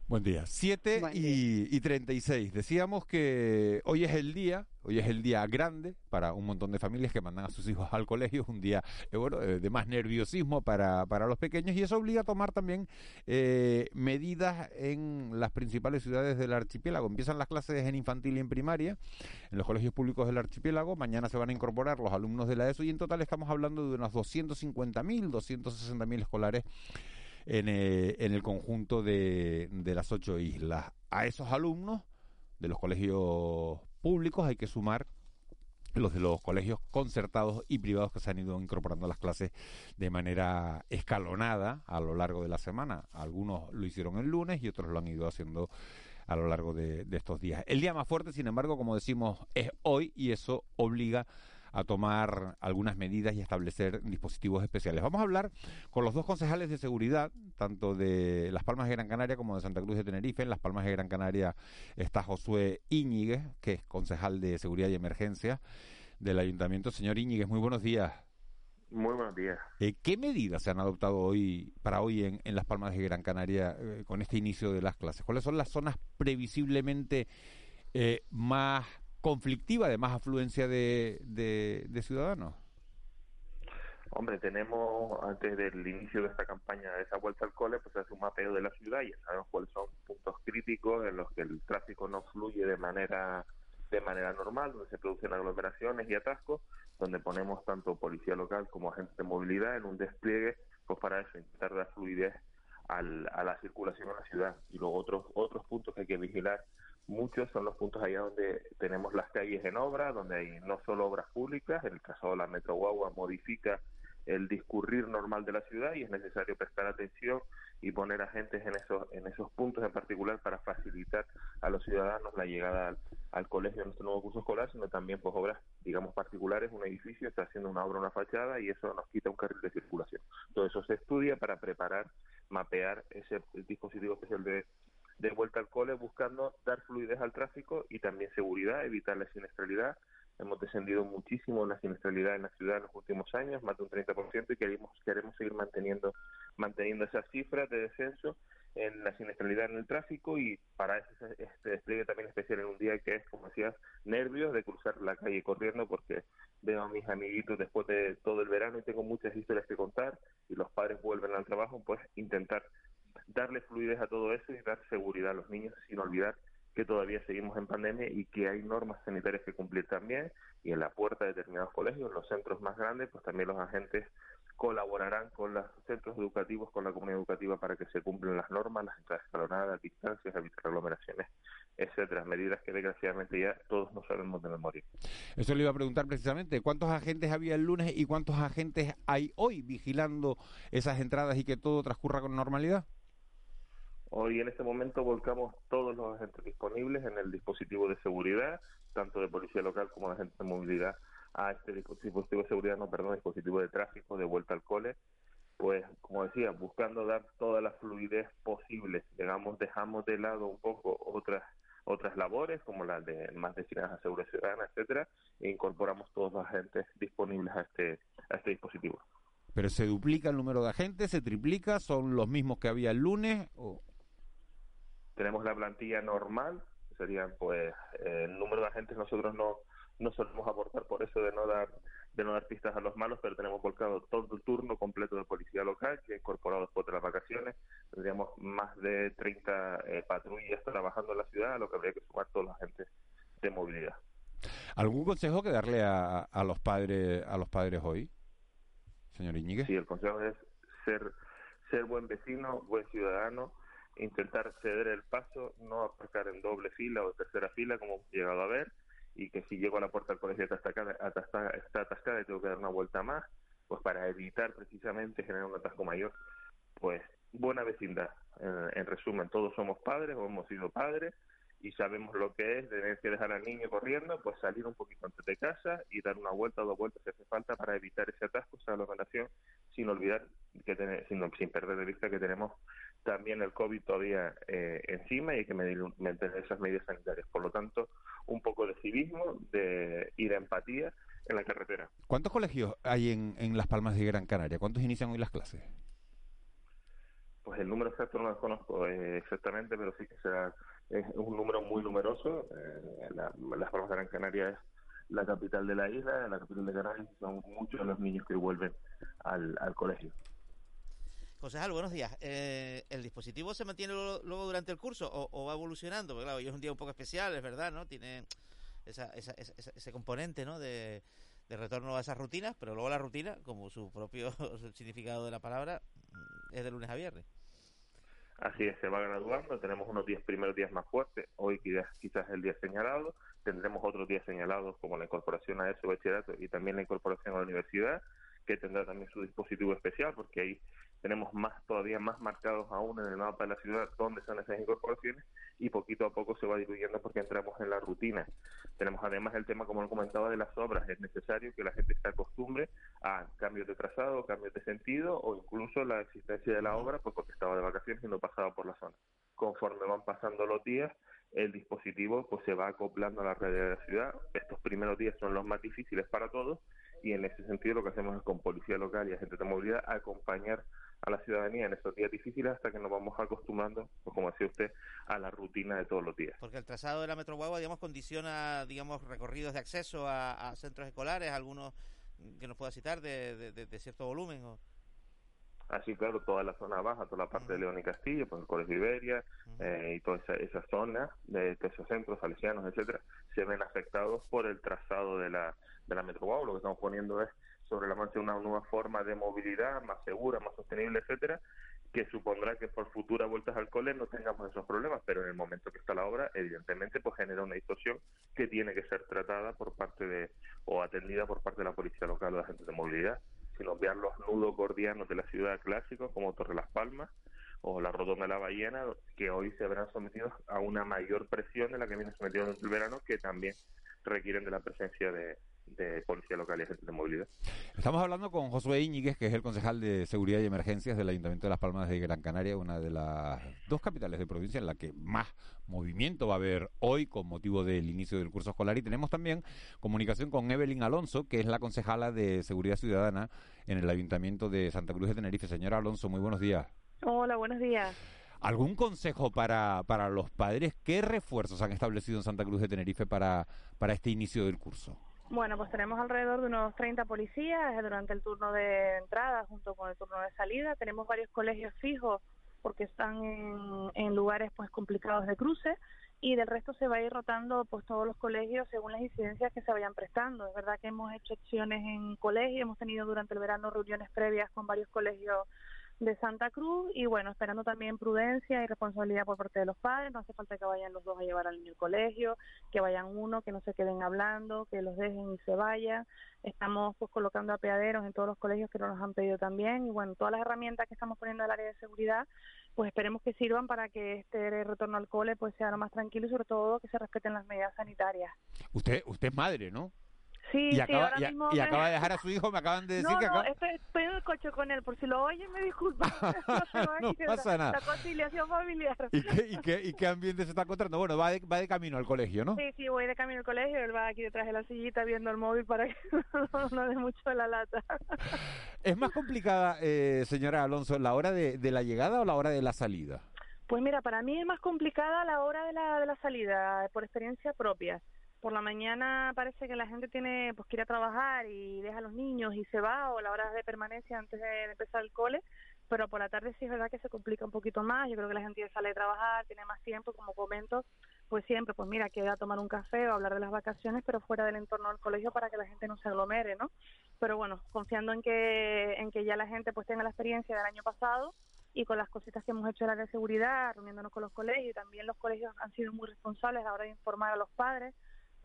A: Buen día. 7
O: Buen
A: y, y 36. Decíamos que hoy es el día, hoy es el día grande para un montón de familias que mandan a sus hijos al colegio. Es un día eh, bueno, eh, de más nerviosismo para, para los pequeños y eso obliga a tomar también eh, medidas en las principales ciudades del archipiélago. Empiezan las clases en infantil y en primaria en los colegios públicos del archipiélago. Mañana se van a incorporar los alumnos de la ESO y en total estamos hablando de unos 250.000, 260.000 escolares en, eh, en el conjunto de, de las ocho islas. A esos alumnos de los colegios públicos hay que sumar los de los colegios concertados y privados que se han ido incorporando a las clases de manera escalonada a lo largo de la semana. Algunos lo hicieron el lunes y otros lo han ido haciendo a lo largo de, de estos días. El día más fuerte, sin embargo, como decimos, es hoy y eso obliga a tomar algunas medidas y establecer dispositivos especiales. Vamos a hablar con los dos concejales de seguridad, tanto de Las Palmas de Gran Canaria como de Santa Cruz de Tenerife. En Las Palmas de Gran Canaria está Josué Íñiguez, que es concejal de Seguridad y Emergencia del Ayuntamiento. Señor Íñiguez, muy buenos días.
P: Muy buenos días.
A: Eh, ¿Qué medidas se han adoptado hoy para hoy en, en Las Palmas de Gran Canaria eh, con este inicio de las clases? ¿Cuáles son las zonas previsiblemente eh, más conflictivas, de más afluencia de, de- de ciudadanos?
P: Hombre, tenemos antes del inicio de esta campaña de esa vuelta al cole, pues se hace un mapeo de la ciudad y ya sabemos cuáles son puntos críticos en los que el tráfico no fluye de manera de manera normal, donde se producen aglomeraciones y atascos, donde ponemos tanto policía local como agentes de movilidad en un despliegue, pues para eso, intentar dar fluidez al- a la circulación en la ciudad. Y luego otros otros puntos que hay que vigilar muchos son los puntos allá donde tenemos las calles en obra, donde hay no solo obras públicas, en el caso de la Metro Guagua modifica el discurrir normal de la ciudad y es necesario prestar atención y poner agentes en esos en esos puntos en particular para facilitar a los ciudadanos la llegada al, al colegio en nuestro nuevo curso escolar, sino también pues obras, digamos, particulares, un edificio está haciendo una obra, una fachada y eso nos quita un carril de circulación. Todo eso se estudia para preparar, mapear ese dispositivo especial de, de vuelta al cole, buscando dar fluidez al tráfico y también seguridad, evitar la siniestralidad. Hemos descendido muchísimo la siniestralidad en la ciudad en los últimos años, más de un 30%, y queremos, queremos seguir manteniendo, manteniendo esas cifras de descenso en la siniestralidad en el tráfico y para eso este despliegue también especial en un día que es, como decías, nervios de cruzar la calle corriendo porque veo a mis amiguitos después de todo el verano y tengo muchas historias que contar y los padres vuelven al trabajo, pues intentar darle fluidez a todo eso y dar seguridad a los niños sin olvidar que todavía seguimos en pandemia y que hay normas sanitarias que cumplir también y en la puerta de determinados colegios, en los centros más grandes, pues también los agentes colaborarán con los centros educativos, con la comunidad educativa para que se cumplan las normas, las entradas escalonadas, distancias, evitar aglomeraciones, etcétera, medidas que desgraciadamente ya todos no sabemos de memoria.
A: Eso le iba a preguntar precisamente, ¿cuántos agentes había el lunes y cuántos agentes hay hoy vigilando esas entradas y que todo transcurra con normalidad?
P: Hoy en este momento volcamos todos los agentes disponibles en el dispositivo de seguridad, tanto de policía local como de agentes de movilidad, a este dispositivo de seguridad, no, perdón, dispositivo de tráfico de vuelta al cole, pues como decía, buscando dar toda la fluidez posible, digamos, dejamos de lado un poco otras otras labores como las de más destinadas a seguridad ciudadana, etcétera, e incorporamos todos los agentes disponibles a este a este dispositivo.
A: Pero se duplica el número de agentes, se triplica, son los mismos que había el lunes o
P: tenemos la plantilla normal, serían pues eh, el número de agentes nosotros no no solemos aportar por eso de no dar de no dar pistas a los malos, pero tenemos volcado todo el turno completo de policía local que ha incorporado después de las vacaciones. Tendríamos más de 30 eh, patrullas trabajando en la ciudad, a lo que habría que sumar todos los agentes de movilidad.
A: ¿Algún consejo que darle a, a los padres a los padres hoy, señor Iñiguez?
P: Sí, el consejo es ser ser buen vecino, buen ciudadano, intentar ceder el paso, no aparcar en doble fila o tercera fila como hemos llegado a ver, y que si llego a la puerta del colegio está atascada, está atascada y tengo que dar una vuelta más, pues para evitar precisamente generar un atasco mayor, pues buena vecindad. en resumen, todos somos padres o hemos sido padres y sabemos lo que es tener que dejar al niño corriendo, pues salir un poquito antes de casa y dar una vuelta o dos vueltas si hace falta para evitar ese atasco, esa aglomeración, sin olvidar, que sin, sin perder de vista que tenemos también el COVID todavía eh, encima y hay que mantener esas medidas sanitarias. Por lo tanto, un poco de civismo de, y de empatía en la carretera.
A: ¿Cuántos colegios hay en, en Las Palmas de Gran Canaria? ¿Cuántos inician hoy las clases?
P: Pues el número exacto no lo conozco eh, exactamente, pero sí que será es un número muy numeroso. Eh, las Palmas de Gran Canaria es la capital de la isla, la capital de Canarias, son muchos los niños que vuelven al, al colegio.
N: Concejal, buenos días. Eh, ¿El dispositivo se mantiene luego durante el curso o, va evolucionando? Porque claro, hoy es un día un poco especial, es verdad, ¿no? Tiene esa, ese componente, ¿no? De, retorno a esas rutinas, pero luego la rutina, como su propio significado de la palabra, es de lunes a viernes.
P: Así es, se va graduando, tenemos unos días primeros días más fuertes, hoy quizás, quizás el día señalado, tendremos otros días señalados como la incorporación a ese bachillerato y también la incorporación a la universidad, que tendrá también su dispositivo especial, porque ahí tenemos más todavía más marcados aún en el mapa de la ciudad dónde están esas incorporaciones y poquito a poco se va diluyendo porque entramos en la rutina. Tenemos además el tema, como lo comentaba, de las obras. Es necesario que la gente se acostumbre a cambios de trazado, cambios de sentido o incluso la existencia de la obra pues porque estaba de vacaciones y no pasaba por la zona. Conforme van pasando los días, el dispositivo pues se va acoplando a la red de la ciudad. Estos primeros días son los más difíciles para todos y en ese sentido lo que hacemos es con policía local y agentes de movilidad acompañar a la ciudadanía en estos días difíciles hasta que nos vamos acostumbrando, pues como decía usted, a la rutina de todos los días.
N: Porque el trazado de la Metro Guagua, digamos, condiciona, digamos, recorridos de acceso a, centros escolares, algunos que nos pueda citar de, de, cierto volumen. ¿o?
P: Así, claro, toda la zona baja, toda la parte de León y Castillo, pues el Colegio Iberia eh, y toda esa, esa zona, de, esos centros salesianos, etcétera, se ven afectados por el trazado de la, de la Metro. Lo que estamos poniendo es sobre la marcha una nueva forma de movilidad más segura, más sostenible, etcétera, que supondrá que por futuras vueltas al cole no tengamos esos problemas, pero en el momento que está la obra, evidentemente, pues genera una distorsión que tiene que ser tratada por parte de, o atendida por parte de la policía local o de agentes de movilidad, sin obviar los nudos gordianos de la ciudad clásicos como Torre Las Palmas o la Rodoma de la Ballena, que hoy se verán sometidos a una mayor presión de la que viene sometido en el verano, que también requieren de la presencia de, de policía local y agentes de movilidad.
A: Estamos hablando con Josué Íñiguez, que es el concejal de Seguridad y Emergencias del Ayuntamiento de Las Palmas de Gran Canaria, una de las dos capitales de provincia en la que más movimiento va a haber hoy con motivo del inicio del curso escolar. Y tenemos también comunicación con Evelyn Alonso, que es la concejala de Seguridad Ciudadana en el Ayuntamiento de Santa Cruz de Tenerife. Señora Alonso, muy buenos días.
Q: Hola, buenos días.
A: ¿Algún consejo para, para los padres? ¿Qué refuerzos han establecido en Santa Cruz de Tenerife para, para este inicio del curso?
Q: Bueno, pues tenemos alrededor de unos 30 policías durante el turno de entrada junto con el turno de salida. Tenemos varios colegios fijos porque están en, en lugares pues complicados de cruce y del resto se va a ir rotando pues todos los colegios según las incidencias que se vayan prestando. Es verdad que hemos hecho acciones en colegios, hemos tenido durante el verano reuniones previas con varios colegios de Santa Cruz y bueno, esperando también prudencia y responsabilidad por parte de los padres, no hace falta que vayan los dos a llevar al niño al colegio, que vayan uno, que no se queden hablando, que los dejen y se vayan. Estamos pues colocando apeaderos en todos los colegios que nos han pedido también y bueno, todas las herramientas que estamos poniendo al área de seguridad, pues esperemos que sirvan para que este retorno al cole pues sea lo más tranquilo y sobre todo que se respeten las medidas sanitarias.
A: Usted usted es madre, ¿no?
Q: Sí,
A: y
Q: sí,
A: acaba,
Q: ahora
A: y,
Q: mismo
A: y
Q: me-
A: acaba de dejar a su hijo, me acaban de decir
Q: no,
A: que
Q: no,
A: acaba...
Q: estoy, estoy en el coche con él, por si lo oyen me disculpa.
A: No pasa nada.
Q: La conciliación familiar.
A: ¿Y qué, y, qué, ¿Y qué ambiente se está encontrando? Bueno, va de, va de camino al colegio, ¿no?
Q: Sí, sí, voy de camino al colegio, él va aquí detrás de la sillita viendo el móvil para que no, no dé mucho la lata.
A: ¿Es más complicada, eh, señora Alonso, la hora de, de la llegada o la hora de la salida?
Q: Pues mira, para mí es más complicada la hora de la, de la salida, por experiencia propia. Por la mañana parece que la gente tiene pues que ir a trabajar y deja a los niños y se va, o la hora de permanencia antes de, empezar el cole, pero por la tarde sí es verdad que se complica un poquito más. Yo creo que la gente sale de trabajar, tiene más tiempo, como comento, pues siempre, pues mira, queda tomar un café o hablar de las vacaciones, pero fuera del entorno del colegio para que la gente no se aglomere, ¿no? Pero bueno, confiando en que, en que ya la gente pues tenga la experiencia del año pasado y con las cositas que hemos hecho en la de seguridad, reuniéndonos con los colegios, y también los colegios han sido muy responsables a la hora de informar a los padres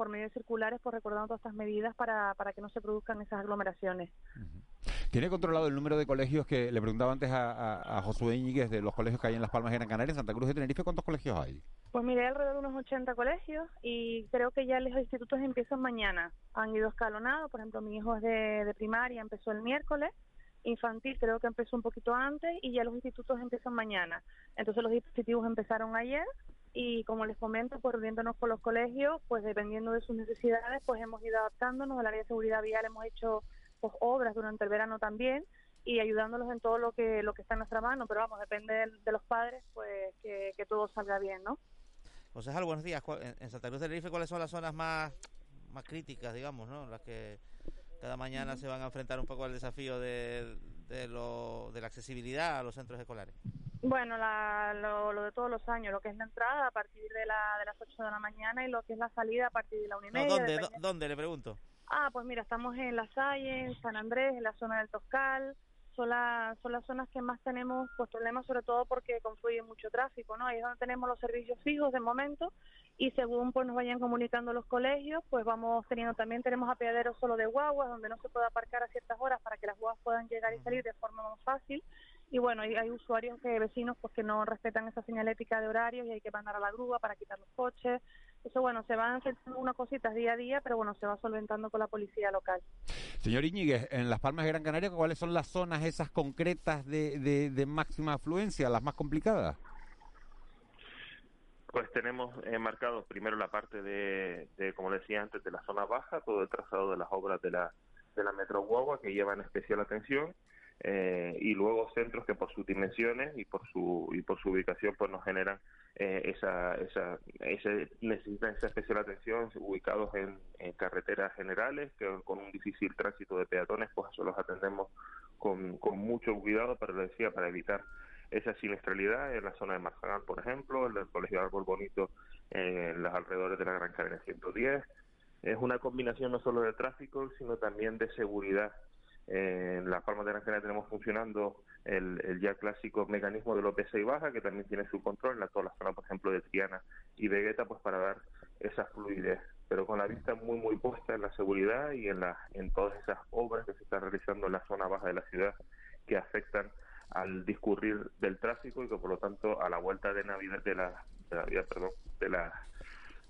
Q: por medio de circulares, pues recordando todas estas medidas para, para que no se produzcan esas aglomeraciones.
A: ¿Tiene controlado el número de colegios que le preguntaba antes a, a, a Josué Íñiguez de los colegios que hay en Las Palmas de Gran Canaria, en Santa Cruz de Tenerife? ¿Cuántos colegios hay?
Q: Pues miré alrededor de unos 80 colegios y creo que ya los institutos empiezan mañana. Han ido escalonados, por ejemplo, mi hijo es de, de primaria, empezó el miércoles, infantil creo que empezó un poquito antes y ya los institutos empiezan mañana. Entonces los dispositivos empezaron ayer y como les comento, pues reuniéndonos con los colegios, pues dependiendo de sus necesidades, pues hemos ido adaptándonos. Al área de seguridad vial hemos hecho pues, obras durante el verano también y ayudándolos en todo lo que lo que está en nuestra mano, pero vamos, depende de, de los padres, pues que, que todo salga bien, ¿no?
N: Concejal, buenos días. ¿Cuál- En en Santa Cruz de Tenerife, ¿cuáles son las zonas más, más críticas, digamos, ¿no? las que cada mañana se van a enfrentar un poco al desafío de, de, lo, de la accesibilidad a los centros escolares?
Q: Bueno, la, lo, lo de todos los años, lo que es la entrada a partir de, la, de las 8 de la mañana y lo que es la salida a partir de la 1 y
N: No,
Q: media.
N: ¿dónde,
Q: depende-
N: ¿Dónde? Le pregunto.
Q: Ah, pues mira, estamos en La Salle, en San Andrés, en la zona del Toscal. Son, la- son las zonas que más tenemos pues problemas, sobre todo porque confluye mucho tráfico, ¿no? Ahí es donde tenemos los servicios fijos de momento y según pues nos vayan comunicando los colegios, pues vamos teniendo también tenemos apeaderos solo de guaguas donde no se puede aparcar a ciertas horas para que las guaguas puedan llegar y salir de forma más fácil. Y bueno, hay, hay usuarios que vecinos pues que no respetan esa señalética de horarios y hay que mandar a la grúa para quitar los coches. Eso bueno, se van haciendo unas cositas día a día, pero bueno, se va solventando con la policía local.
A: Señor Íñiguez, en Las Palmas de Gran Canaria, ¿cuáles son las zonas esas concretas de, de, de máxima afluencia, las más complicadas?
P: Pues tenemos eh, marcado primero la parte de, de, como decía antes, de la zona baja, todo el trazado de las obras de la, de la Metro Guagua que llevan especial atención eh, y luego centros que por sus dimensiones y por su y por su ubicación pues nos generan eh, esa, esa, ese, necesitan esa especial atención ubicados en, carreteras generales que con un difícil tránsito de peatones pues eso los atendemos con, con mucho cuidado pero lo decía para evitar esa siniestralidad en la zona de Marzagán, por ejemplo, en el Colegio Árbol Bonito, en los alrededores de la Gran Cadena 110. Es una combinación no solo de tráfico, sino también de seguridad. En Las Palmas de Gran Canaria tenemos funcionando el, el ya clásico mecanismo de los y baja, que también tiene su control en la, toda la zona, por ejemplo, de Triana y Vegueta, pues para dar esa fluidez, pero con la vista muy, muy puesta en la seguridad y en, la, en todas esas obras que se están realizando en la zona baja de la ciudad que afectan al discurrir del tráfico y que por lo tanto a la vuelta de Navidad de la, de Navidad, perdón, de la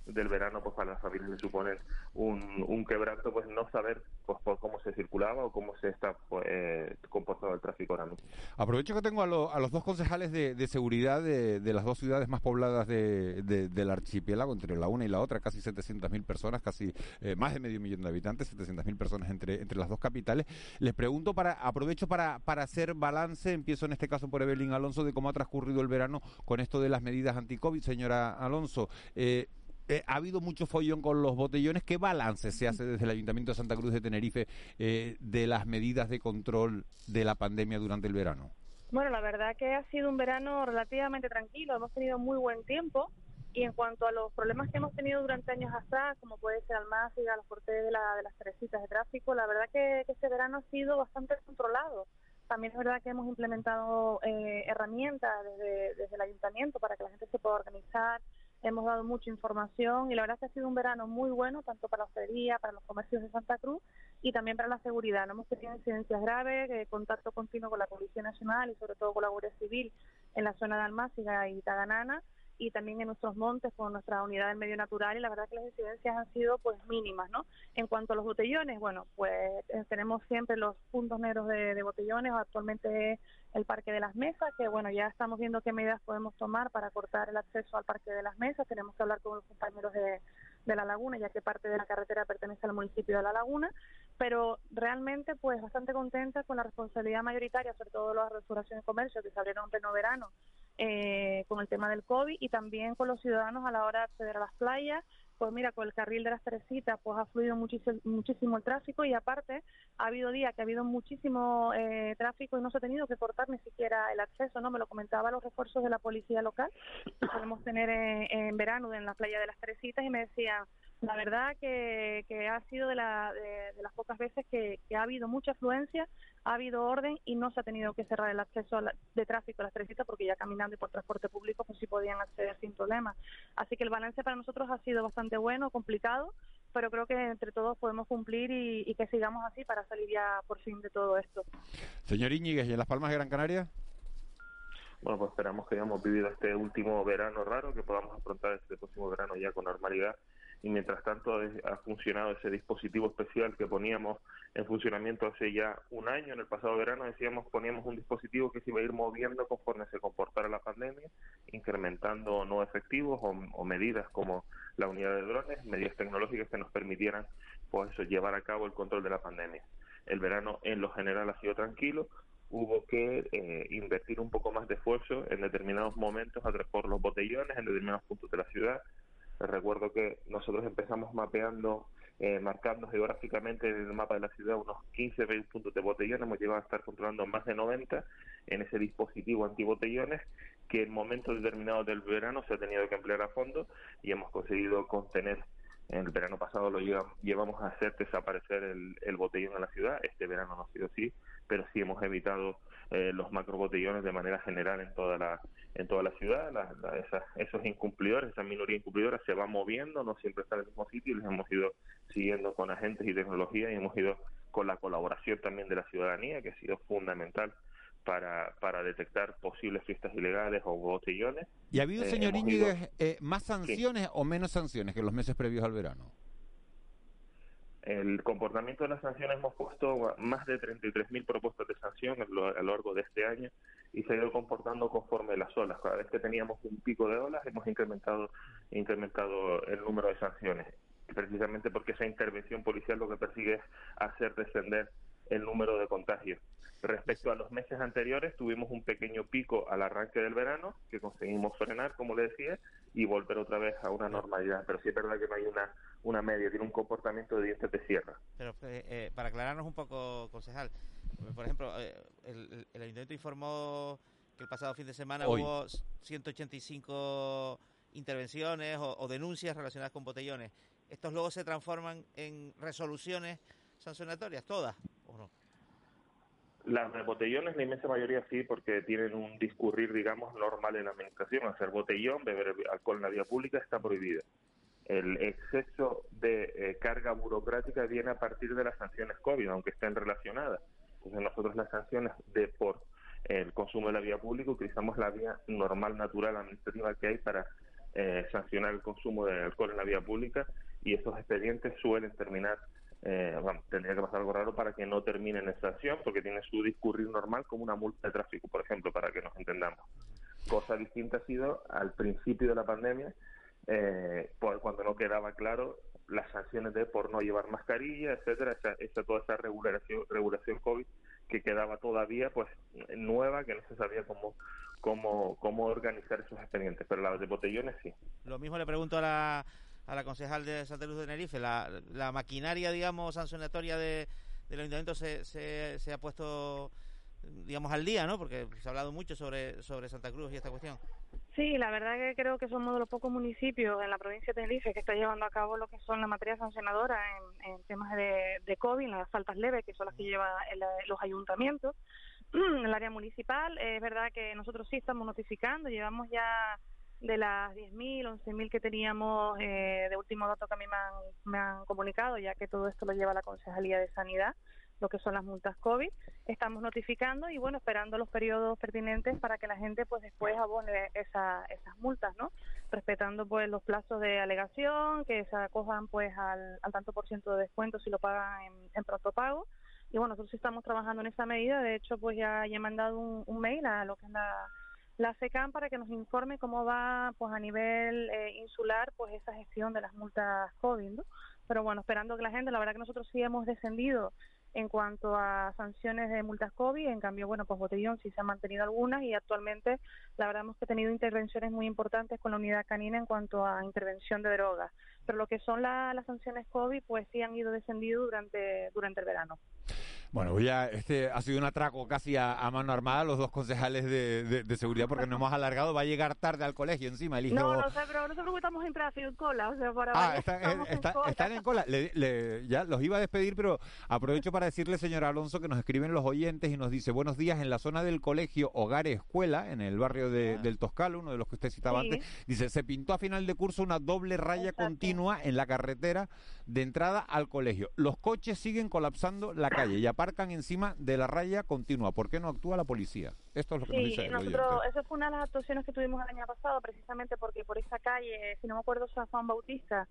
P: del verano pues para las familias le suponen un, un quebranto pues no saber pues por cómo se circulaba o cómo se está pues, eh, comportando el tráfico ahora mismo.
A: Aprovecho que tengo a, a los dos concejales de, de seguridad de, de, las dos ciudades más pobladas de, del archipiélago, entre la una y la otra, casi 700.000 personas, casi eh, más de medio millón de habitantes, 700.000 personas entre, entre las dos capitales. Les pregunto, para aprovecho para, para hacer balance, empiezo en este caso por Evelyn Alonso, de cómo ha transcurrido el verano con esto de las medidas anti-COVID, señora Alonso. Eh, eh, ha habido mucho follón con los botellones. ¿Qué balance se hace desde el Ayuntamiento de Santa Cruz de Tenerife eh, de las medidas de control de la pandemia durante el verano?
Q: Bueno, la verdad que ha sido un verano relativamente tranquilo. Hemos tenido muy buen tiempo. Y en cuanto a los problemas que hemos tenido durante años atrás, como puede ser Almáciga, los cortes de, la, de las Teresitas de tráfico, la verdad que, que este verano ha sido bastante controlado. También es verdad que hemos implementado eh, herramientas desde, desde el ayuntamiento para que la gente se pueda organizar, hemos dado mucha información y la verdad es que ha sido un verano muy bueno, tanto para la hostelería, para los comercios de Santa Cruz y también para la seguridad. No hemos tenido incidencias graves, eh, contacto continuo con la Policía Nacional y sobre todo con la Guardia Civil en la zona de Almáciga y Taganana y también en nuestros montes con nuestra unidad del medio natural y la verdad que las incidencias han sido pues mínimas, ¿no? En cuanto a los botellones, bueno, pues eh, tenemos siempre los puntos negros de, de botellones, actualmente el Parque de las Mesas, que bueno, ya estamos viendo qué medidas podemos tomar para cortar el acceso al Parque de las Mesas, tenemos que hablar con los compañeros de, de La Laguna, ya que parte de la carretera pertenece al municipio de La Laguna, pero realmente pues bastante contenta con la responsabilidad mayoritaria, sobre todo las restauraciones de comercio que se abrieron en pleno verano eh, con el tema del COVID y también con los ciudadanos a la hora de acceder a las playas. Pues mira, con el carril de las Teresitas pues ha fluido muchísimo, muchísimo el tráfico y aparte ha habido días que ha habido muchísimo eh, tráfico y no se ha tenido que cortar ni siquiera el acceso, ¿no? Me lo comentaba los refuerzos de la policía local que podemos tener en, verano en la playa de las Teresitas y me decían la verdad que, que ha sido de, la, de, de las pocas veces que, que, ha habido mucha afluencia, ha habido orden y no se ha tenido que cerrar el acceso la, de tráfico a las Teresitas porque ya caminando y por transporte público pues sí podían acceder sin problema. Así que el balance para nosotros ha sido bastante bueno, complicado, pero creo que entre todos podemos cumplir y, y que sigamos así para salir ya por fin de todo esto.
A: Señor Íñiguez, ¿y en Las Palmas de Gran Canaria?
P: Bueno, pues esperamos que hayamos vivido este último verano raro, que podamos afrontar este próximo verano ya con normalidad y mientras tanto ha funcionado ese dispositivo especial que poníamos en funcionamiento hace ya un año. En el pasado verano decíamos poníamos un dispositivo que se iba a ir moviendo conforme se comportara la pandemia, incrementando no efectivos o, medidas como la unidad de drones, medidas tecnológicas que nos permitieran pues eso, llevar a cabo el control de la pandemia. El verano en lo general ha sido tranquilo, hubo que eh, invertir un poco más de esfuerzo en determinados momentos a por los botellones en determinados puntos de la ciudad, Recuerdo que nosotros empezamos mapeando, eh, marcando geográficamente en el mapa de la ciudad unos 15, 20 puntos de botellones, hemos llegado a estar controlando más de 90 en ese dispositivo antibotellones que en momentos determinados del verano se ha tenido que emplear a fondo y hemos conseguido contener en el verano pasado lo llevamos a hacer desaparecer el, el botellón en la ciudad. Este verano no ha sido así, pero sí hemos evitado eh, los macrobotellones de manera general en toda la en toda la ciudad. La, la, esa, esos incumplidores, esa minoría incumplidora se va moviendo, no siempre está en el mismo sitio y les hemos ido siguiendo con agentes y tecnología y hemos ido con la colaboración también de la ciudadanía, que ha sido fundamental para, para detectar posibles fiestas ilegales o botellones.
A: ¿Y ha habido, señor eh, Íñiguez, eh, más sanciones sí. o menos sanciones que los meses previos al verano?
P: El comportamiento de las sanciones hemos puesto más de 33.000 propuestas de sanción a lo, largo de este año y se ha ido comportando conforme las olas. Cada vez que teníamos un pico de olas hemos incrementado incrementado el número de sanciones, precisamente porque esa intervención policial lo que persigue es hacer descender el número de contagios. Respecto a los meses anteriores, tuvimos un pequeño pico al arranque del verano que conseguimos frenar, como le decía, y volver otra vez a una normalidad. Pero sí es verdad que no hay una, una media, tiene un comportamiento de dientes de sierra.
N: Pero eh, eh, para aclararnos un poco, concejal, por ejemplo, eh, el, el, Ayuntamiento informó que el pasado fin de semana Hoy. hubo 185 intervenciones o, o denuncias relacionadas con botellones. ¿Estos luego se transforman en resoluciones sancionatorias, todas, o no?
P: Las de botellones, la inmensa mayoría sí, porque tienen un discurrir, digamos, normal en la administración. Hacer botellón, beber alcohol en la vía pública está prohibido. El exceso de eh, carga burocrática viene a partir de las sanciones COVID, aunque estén relacionadas. Entonces nosotros las sanciones de por el consumo de la vía pública utilizamos la vía normal, natural, administrativa que hay para eh, sancionar el consumo de alcohol en la vía pública y estos expedientes suelen terminar, eh, bueno, tendría que pasar algo raro para que no terminen en sanción porque tiene su discurrir normal como una multa de tráfico, por ejemplo, para que nos entendamos. Cosa distinta ha sido al principio de la pandemia, eh, por, cuando no quedaba claro las sanciones de por no llevar mascarilla, etcétera, esa, esa, toda esa regulación, regulación COVID que quedaba todavía pues nueva, que no se sabía cómo, cómo, cómo organizar esos expedientes, pero la de botellones sí.
N: Lo mismo le pregunto a la, a la concejal de Santa Luz de Tenerife, la, la maquinaria, digamos, sancionatoria de, del ayuntamiento se, se, se ha puesto digamos al día, ¿no? Porque se ha hablado mucho sobre, sobre Santa Cruz y esta cuestión.
Q: Sí, la verdad que creo que somos de los pocos municipios en la provincia de Tenerife que está llevando a cabo lo que son la materia sancionadora en, en temas de, de COVID, las faltas leves, que son las que llevan los ayuntamientos. En el área municipal, es verdad que nosotros sí estamos notificando, llevamos ya de las 10.000, 11.000 que teníamos eh, de último dato que a mí me han, me han comunicado, ya que todo esto lo lleva la Concejalía de Sanidad, lo que son las multas COVID. Estamos notificando y bueno, esperando los periodos pertinentes para que la gente pues después abone esa, esas multas, ¿no? Respetando pues los plazos de alegación, que se acojan pues al, tanto por ciento de descuento si lo pagan en, en pronto pago. Y bueno, nosotros estamos trabajando en esa medida. De hecho, pues ya, ya he mandado un, un mail a lo que es la, la SECAM para que nos informe cómo va pues a nivel eh, insular pues esa gestión de las multas COVID, ¿no? Pero bueno, esperando que la gente, la verdad que nosotros sí hemos descendido en cuanto a sanciones de multas COVID, en cambio, bueno, pues Botellón sí se han mantenido algunas y actualmente la verdad hemos tenido intervenciones muy importantes con la unidad canina en cuanto a intervención de drogas, pero lo que son la, las sanciones COVID pues sí han ido descendiendo durante, durante el verano.
A: Bueno, ya este ha sido un atraco casi a, a mano armada los dos concejales de, de, de, seguridad porque nos hemos alargado. Va a llegar tarde al colegio encima el hijo.
Q: No, no sé, pero no se preocupe, estamos en tráfico, en cola. O sea, para
A: ah, está, está,
Q: en
A: cola. están en cola. Le, le, ya los iba a despedir, pero aprovecho para decirle, señor Alonso, que nos escriben los oyentes y nos dice: Buenos días, en la zona del colegio Hogar Escuela, en el barrio de, ah. del Toscalo, uno de los que usted citaba sí. antes, dice: Se pintó a final de curso una doble raya Exacto. continua en la carretera de entrada al colegio. Los coches siguen colapsando la calle aparcan encima de la raya continua. ¿Por qué no actúa la policía? Esto es lo que
Q: sí,
A: nos dice
Q: nosotros, Esa fue una de las actuaciones que tuvimos el año pasado, precisamente porque por esa calle, si no me acuerdo, San Juan Bautista,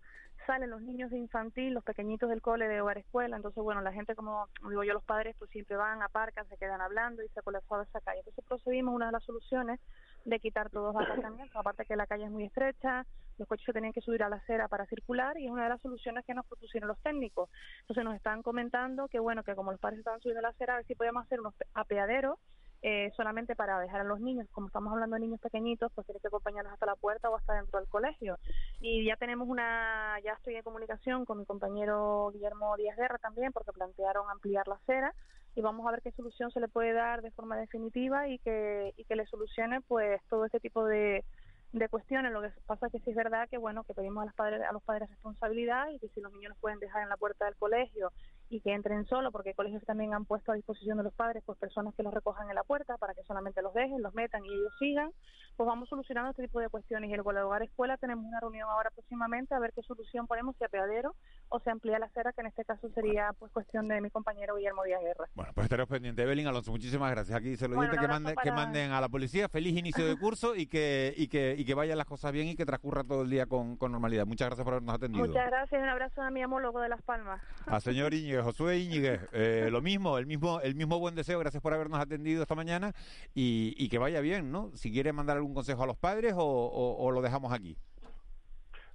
Q: salen los niños de infantil, los pequeñitos del cole de hogar escuela, entonces bueno, la gente como digo yo, los padres pues siempre van, aparcan, se quedan hablando y se ha colapsado esa calle. Entonces procedimos una de las soluciones de quitar todos los aparcamientos, aparte que la calle es muy estrecha, los coches se tenían que subir a la acera para circular y es una de las soluciones que nos propusieron los técnicos. Entonces nos están comentando que bueno, que como los padres estaban subiendo a la acera, a ver si podíamos hacer unos apeaderos eh, solamente para dejar a los niños, como estamos hablando de niños pequeñitos, pues tiene que acompañarlos hasta la puerta o hasta dentro del colegio. Y ya tenemos una, ya estoy en comunicación con mi compañero Guillermo Díaz Guerra también, porque plantearon ampliar la acera y vamos a ver qué solución se le puede dar de forma definitiva y que, y que le solucione pues todo este tipo de, de cuestiones. Lo que pasa es que sí es verdad que bueno que pedimos a los padres a los padres responsabilidad y que si los niños los pueden dejar en la puerta del colegio y que entren solo, porque colegios también han puesto a disposición de los padres pues personas que los recojan en la puerta para que solamente los dejen, los metan y ellos sigan, pues vamos solucionando este tipo de cuestiones. Y el hogar escuela tenemos una reunión ahora próximamente a ver qué solución ponemos, si apeadero o se amplía la acera, que en este caso sería pues cuestión de mi compañero Guillermo Díaz Guerra.
A: Bueno, pues estaremos pendientes. Evelyn Alonso, muchísimas gracias. Aquí el oyente bueno, que, mande, para... que manden a la policía. Feliz inicio de curso y que, y que, y que vayan las cosas bien y que transcurra todo el día con, con normalidad. Muchas gracias por habernos atendido.
Q: Muchas gracias. Un abrazo a mi homólogo de Las Palmas.
A: A señor Josué Íñiguez, eh, lo mismo, el mismo, el mismo buen deseo. Gracias por habernos atendido esta mañana y, y que vaya bien, ¿no? Si quiere mandar algún consejo a los padres o, lo dejamos aquí.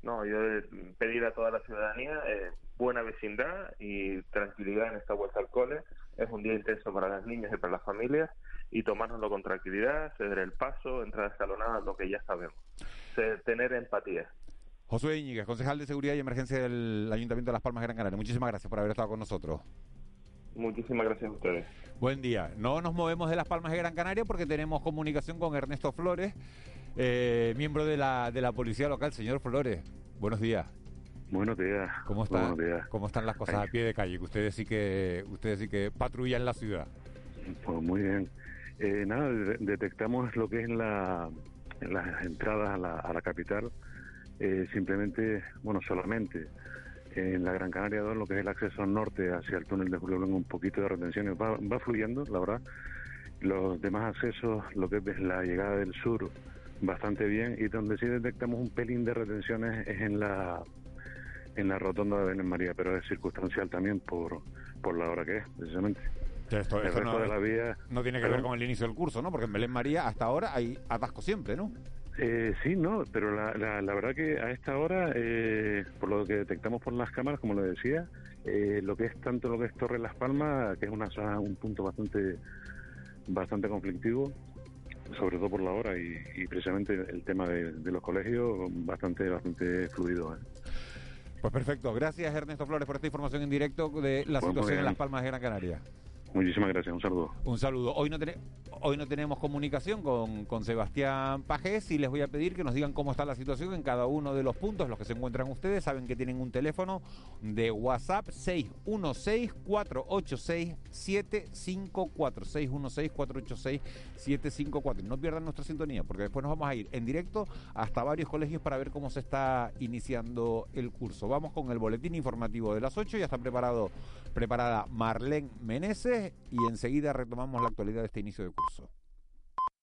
P: No, yo pedir a toda la ciudadanía eh, buena vecindad y tranquilidad en esta vuelta al cole. Es un día intenso para las niñas y para las familias y tomárnoslo con tranquilidad, ceder el paso, entrar escalonada, lo que ya sabemos. Tener empatía.
A: Josué Íñiguez, concejal de Seguridad y Emergencia del Ayuntamiento de Las Palmas de Gran Canaria. Muchísimas gracias por haber estado con nosotros.
P: Muchísimas gracias a ustedes.
A: Buen día. No nos movemos de Las Palmas de Gran Canaria porque tenemos comunicación con Ernesto Flores, eh, miembro de la, de la Policía Local. Señor Flores, buenos días.
R: Buenos días.
A: ¿Cómo están?
R: Buenos días.
A: ¿Cómo están las cosas Ay. a pie de calle? Que ustedes sí que ustedes sí que patrullan la ciudad.
R: Pues muy bien. Eh, nada, de detectamos lo que es la, las entradas a la, a la capital. Eh, simplemente, bueno, solamente en la Gran Canaria 2, lo que es el acceso norte hacia el túnel de Julio Blanco, un poquito de retenciones va, va fluyendo, la verdad. Los demás accesos, lo que es la llegada del sur bastante bien y donde sí detectamos un pelín de retenciones es en la en la rotonda de Belén María, pero es circunstancial también por, por la hora que es, precisamente.
A: Esto,
R: el
A: esto
R: resto
A: no,
R: de la vía...
A: no tiene que ver con el inicio del curso, ¿no? Porque en Belén María hasta ahora hay atasco siempre, ¿no?
R: Eh, sí, no, pero la, la, la verdad que a esta hora, eh, por lo que detectamos por las cámaras, como lo decía, eh, lo que es tanto lo que es Torre Las Palmas, que es una zona, un punto bastante bastante conflictivo, sobre todo por la hora y, y precisamente el tema de, de los colegios, bastante bastante fluido. ¿eh?
A: Pues perfecto. Gracias, Ernesto Flores, por esta información en directo de la
R: Pues
A: situación en. Las Palmas de Gran Canaria.
R: Muchísimas gracias, un saludo.
A: Un saludo. Hoy no, tene- hoy no tenemos comunicación con, con Sebastián Pajés y les voy a pedir que nos digan cómo está la situación en cada uno de los puntos, los que se encuentran ustedes. Saben que tienen un teléfono de WhatsApp 616-486-754. 616-486-754. No pierdan nuestra sintonía porque después nos vamos a ir en directo hasta varios colegios para ver cómo se está iniciando el curso. Vamos con el boletín informativo de las 8. Ya está preparado, preparada Marlene Meneses y enseguida retomamos la actualidad de este inicio de curso.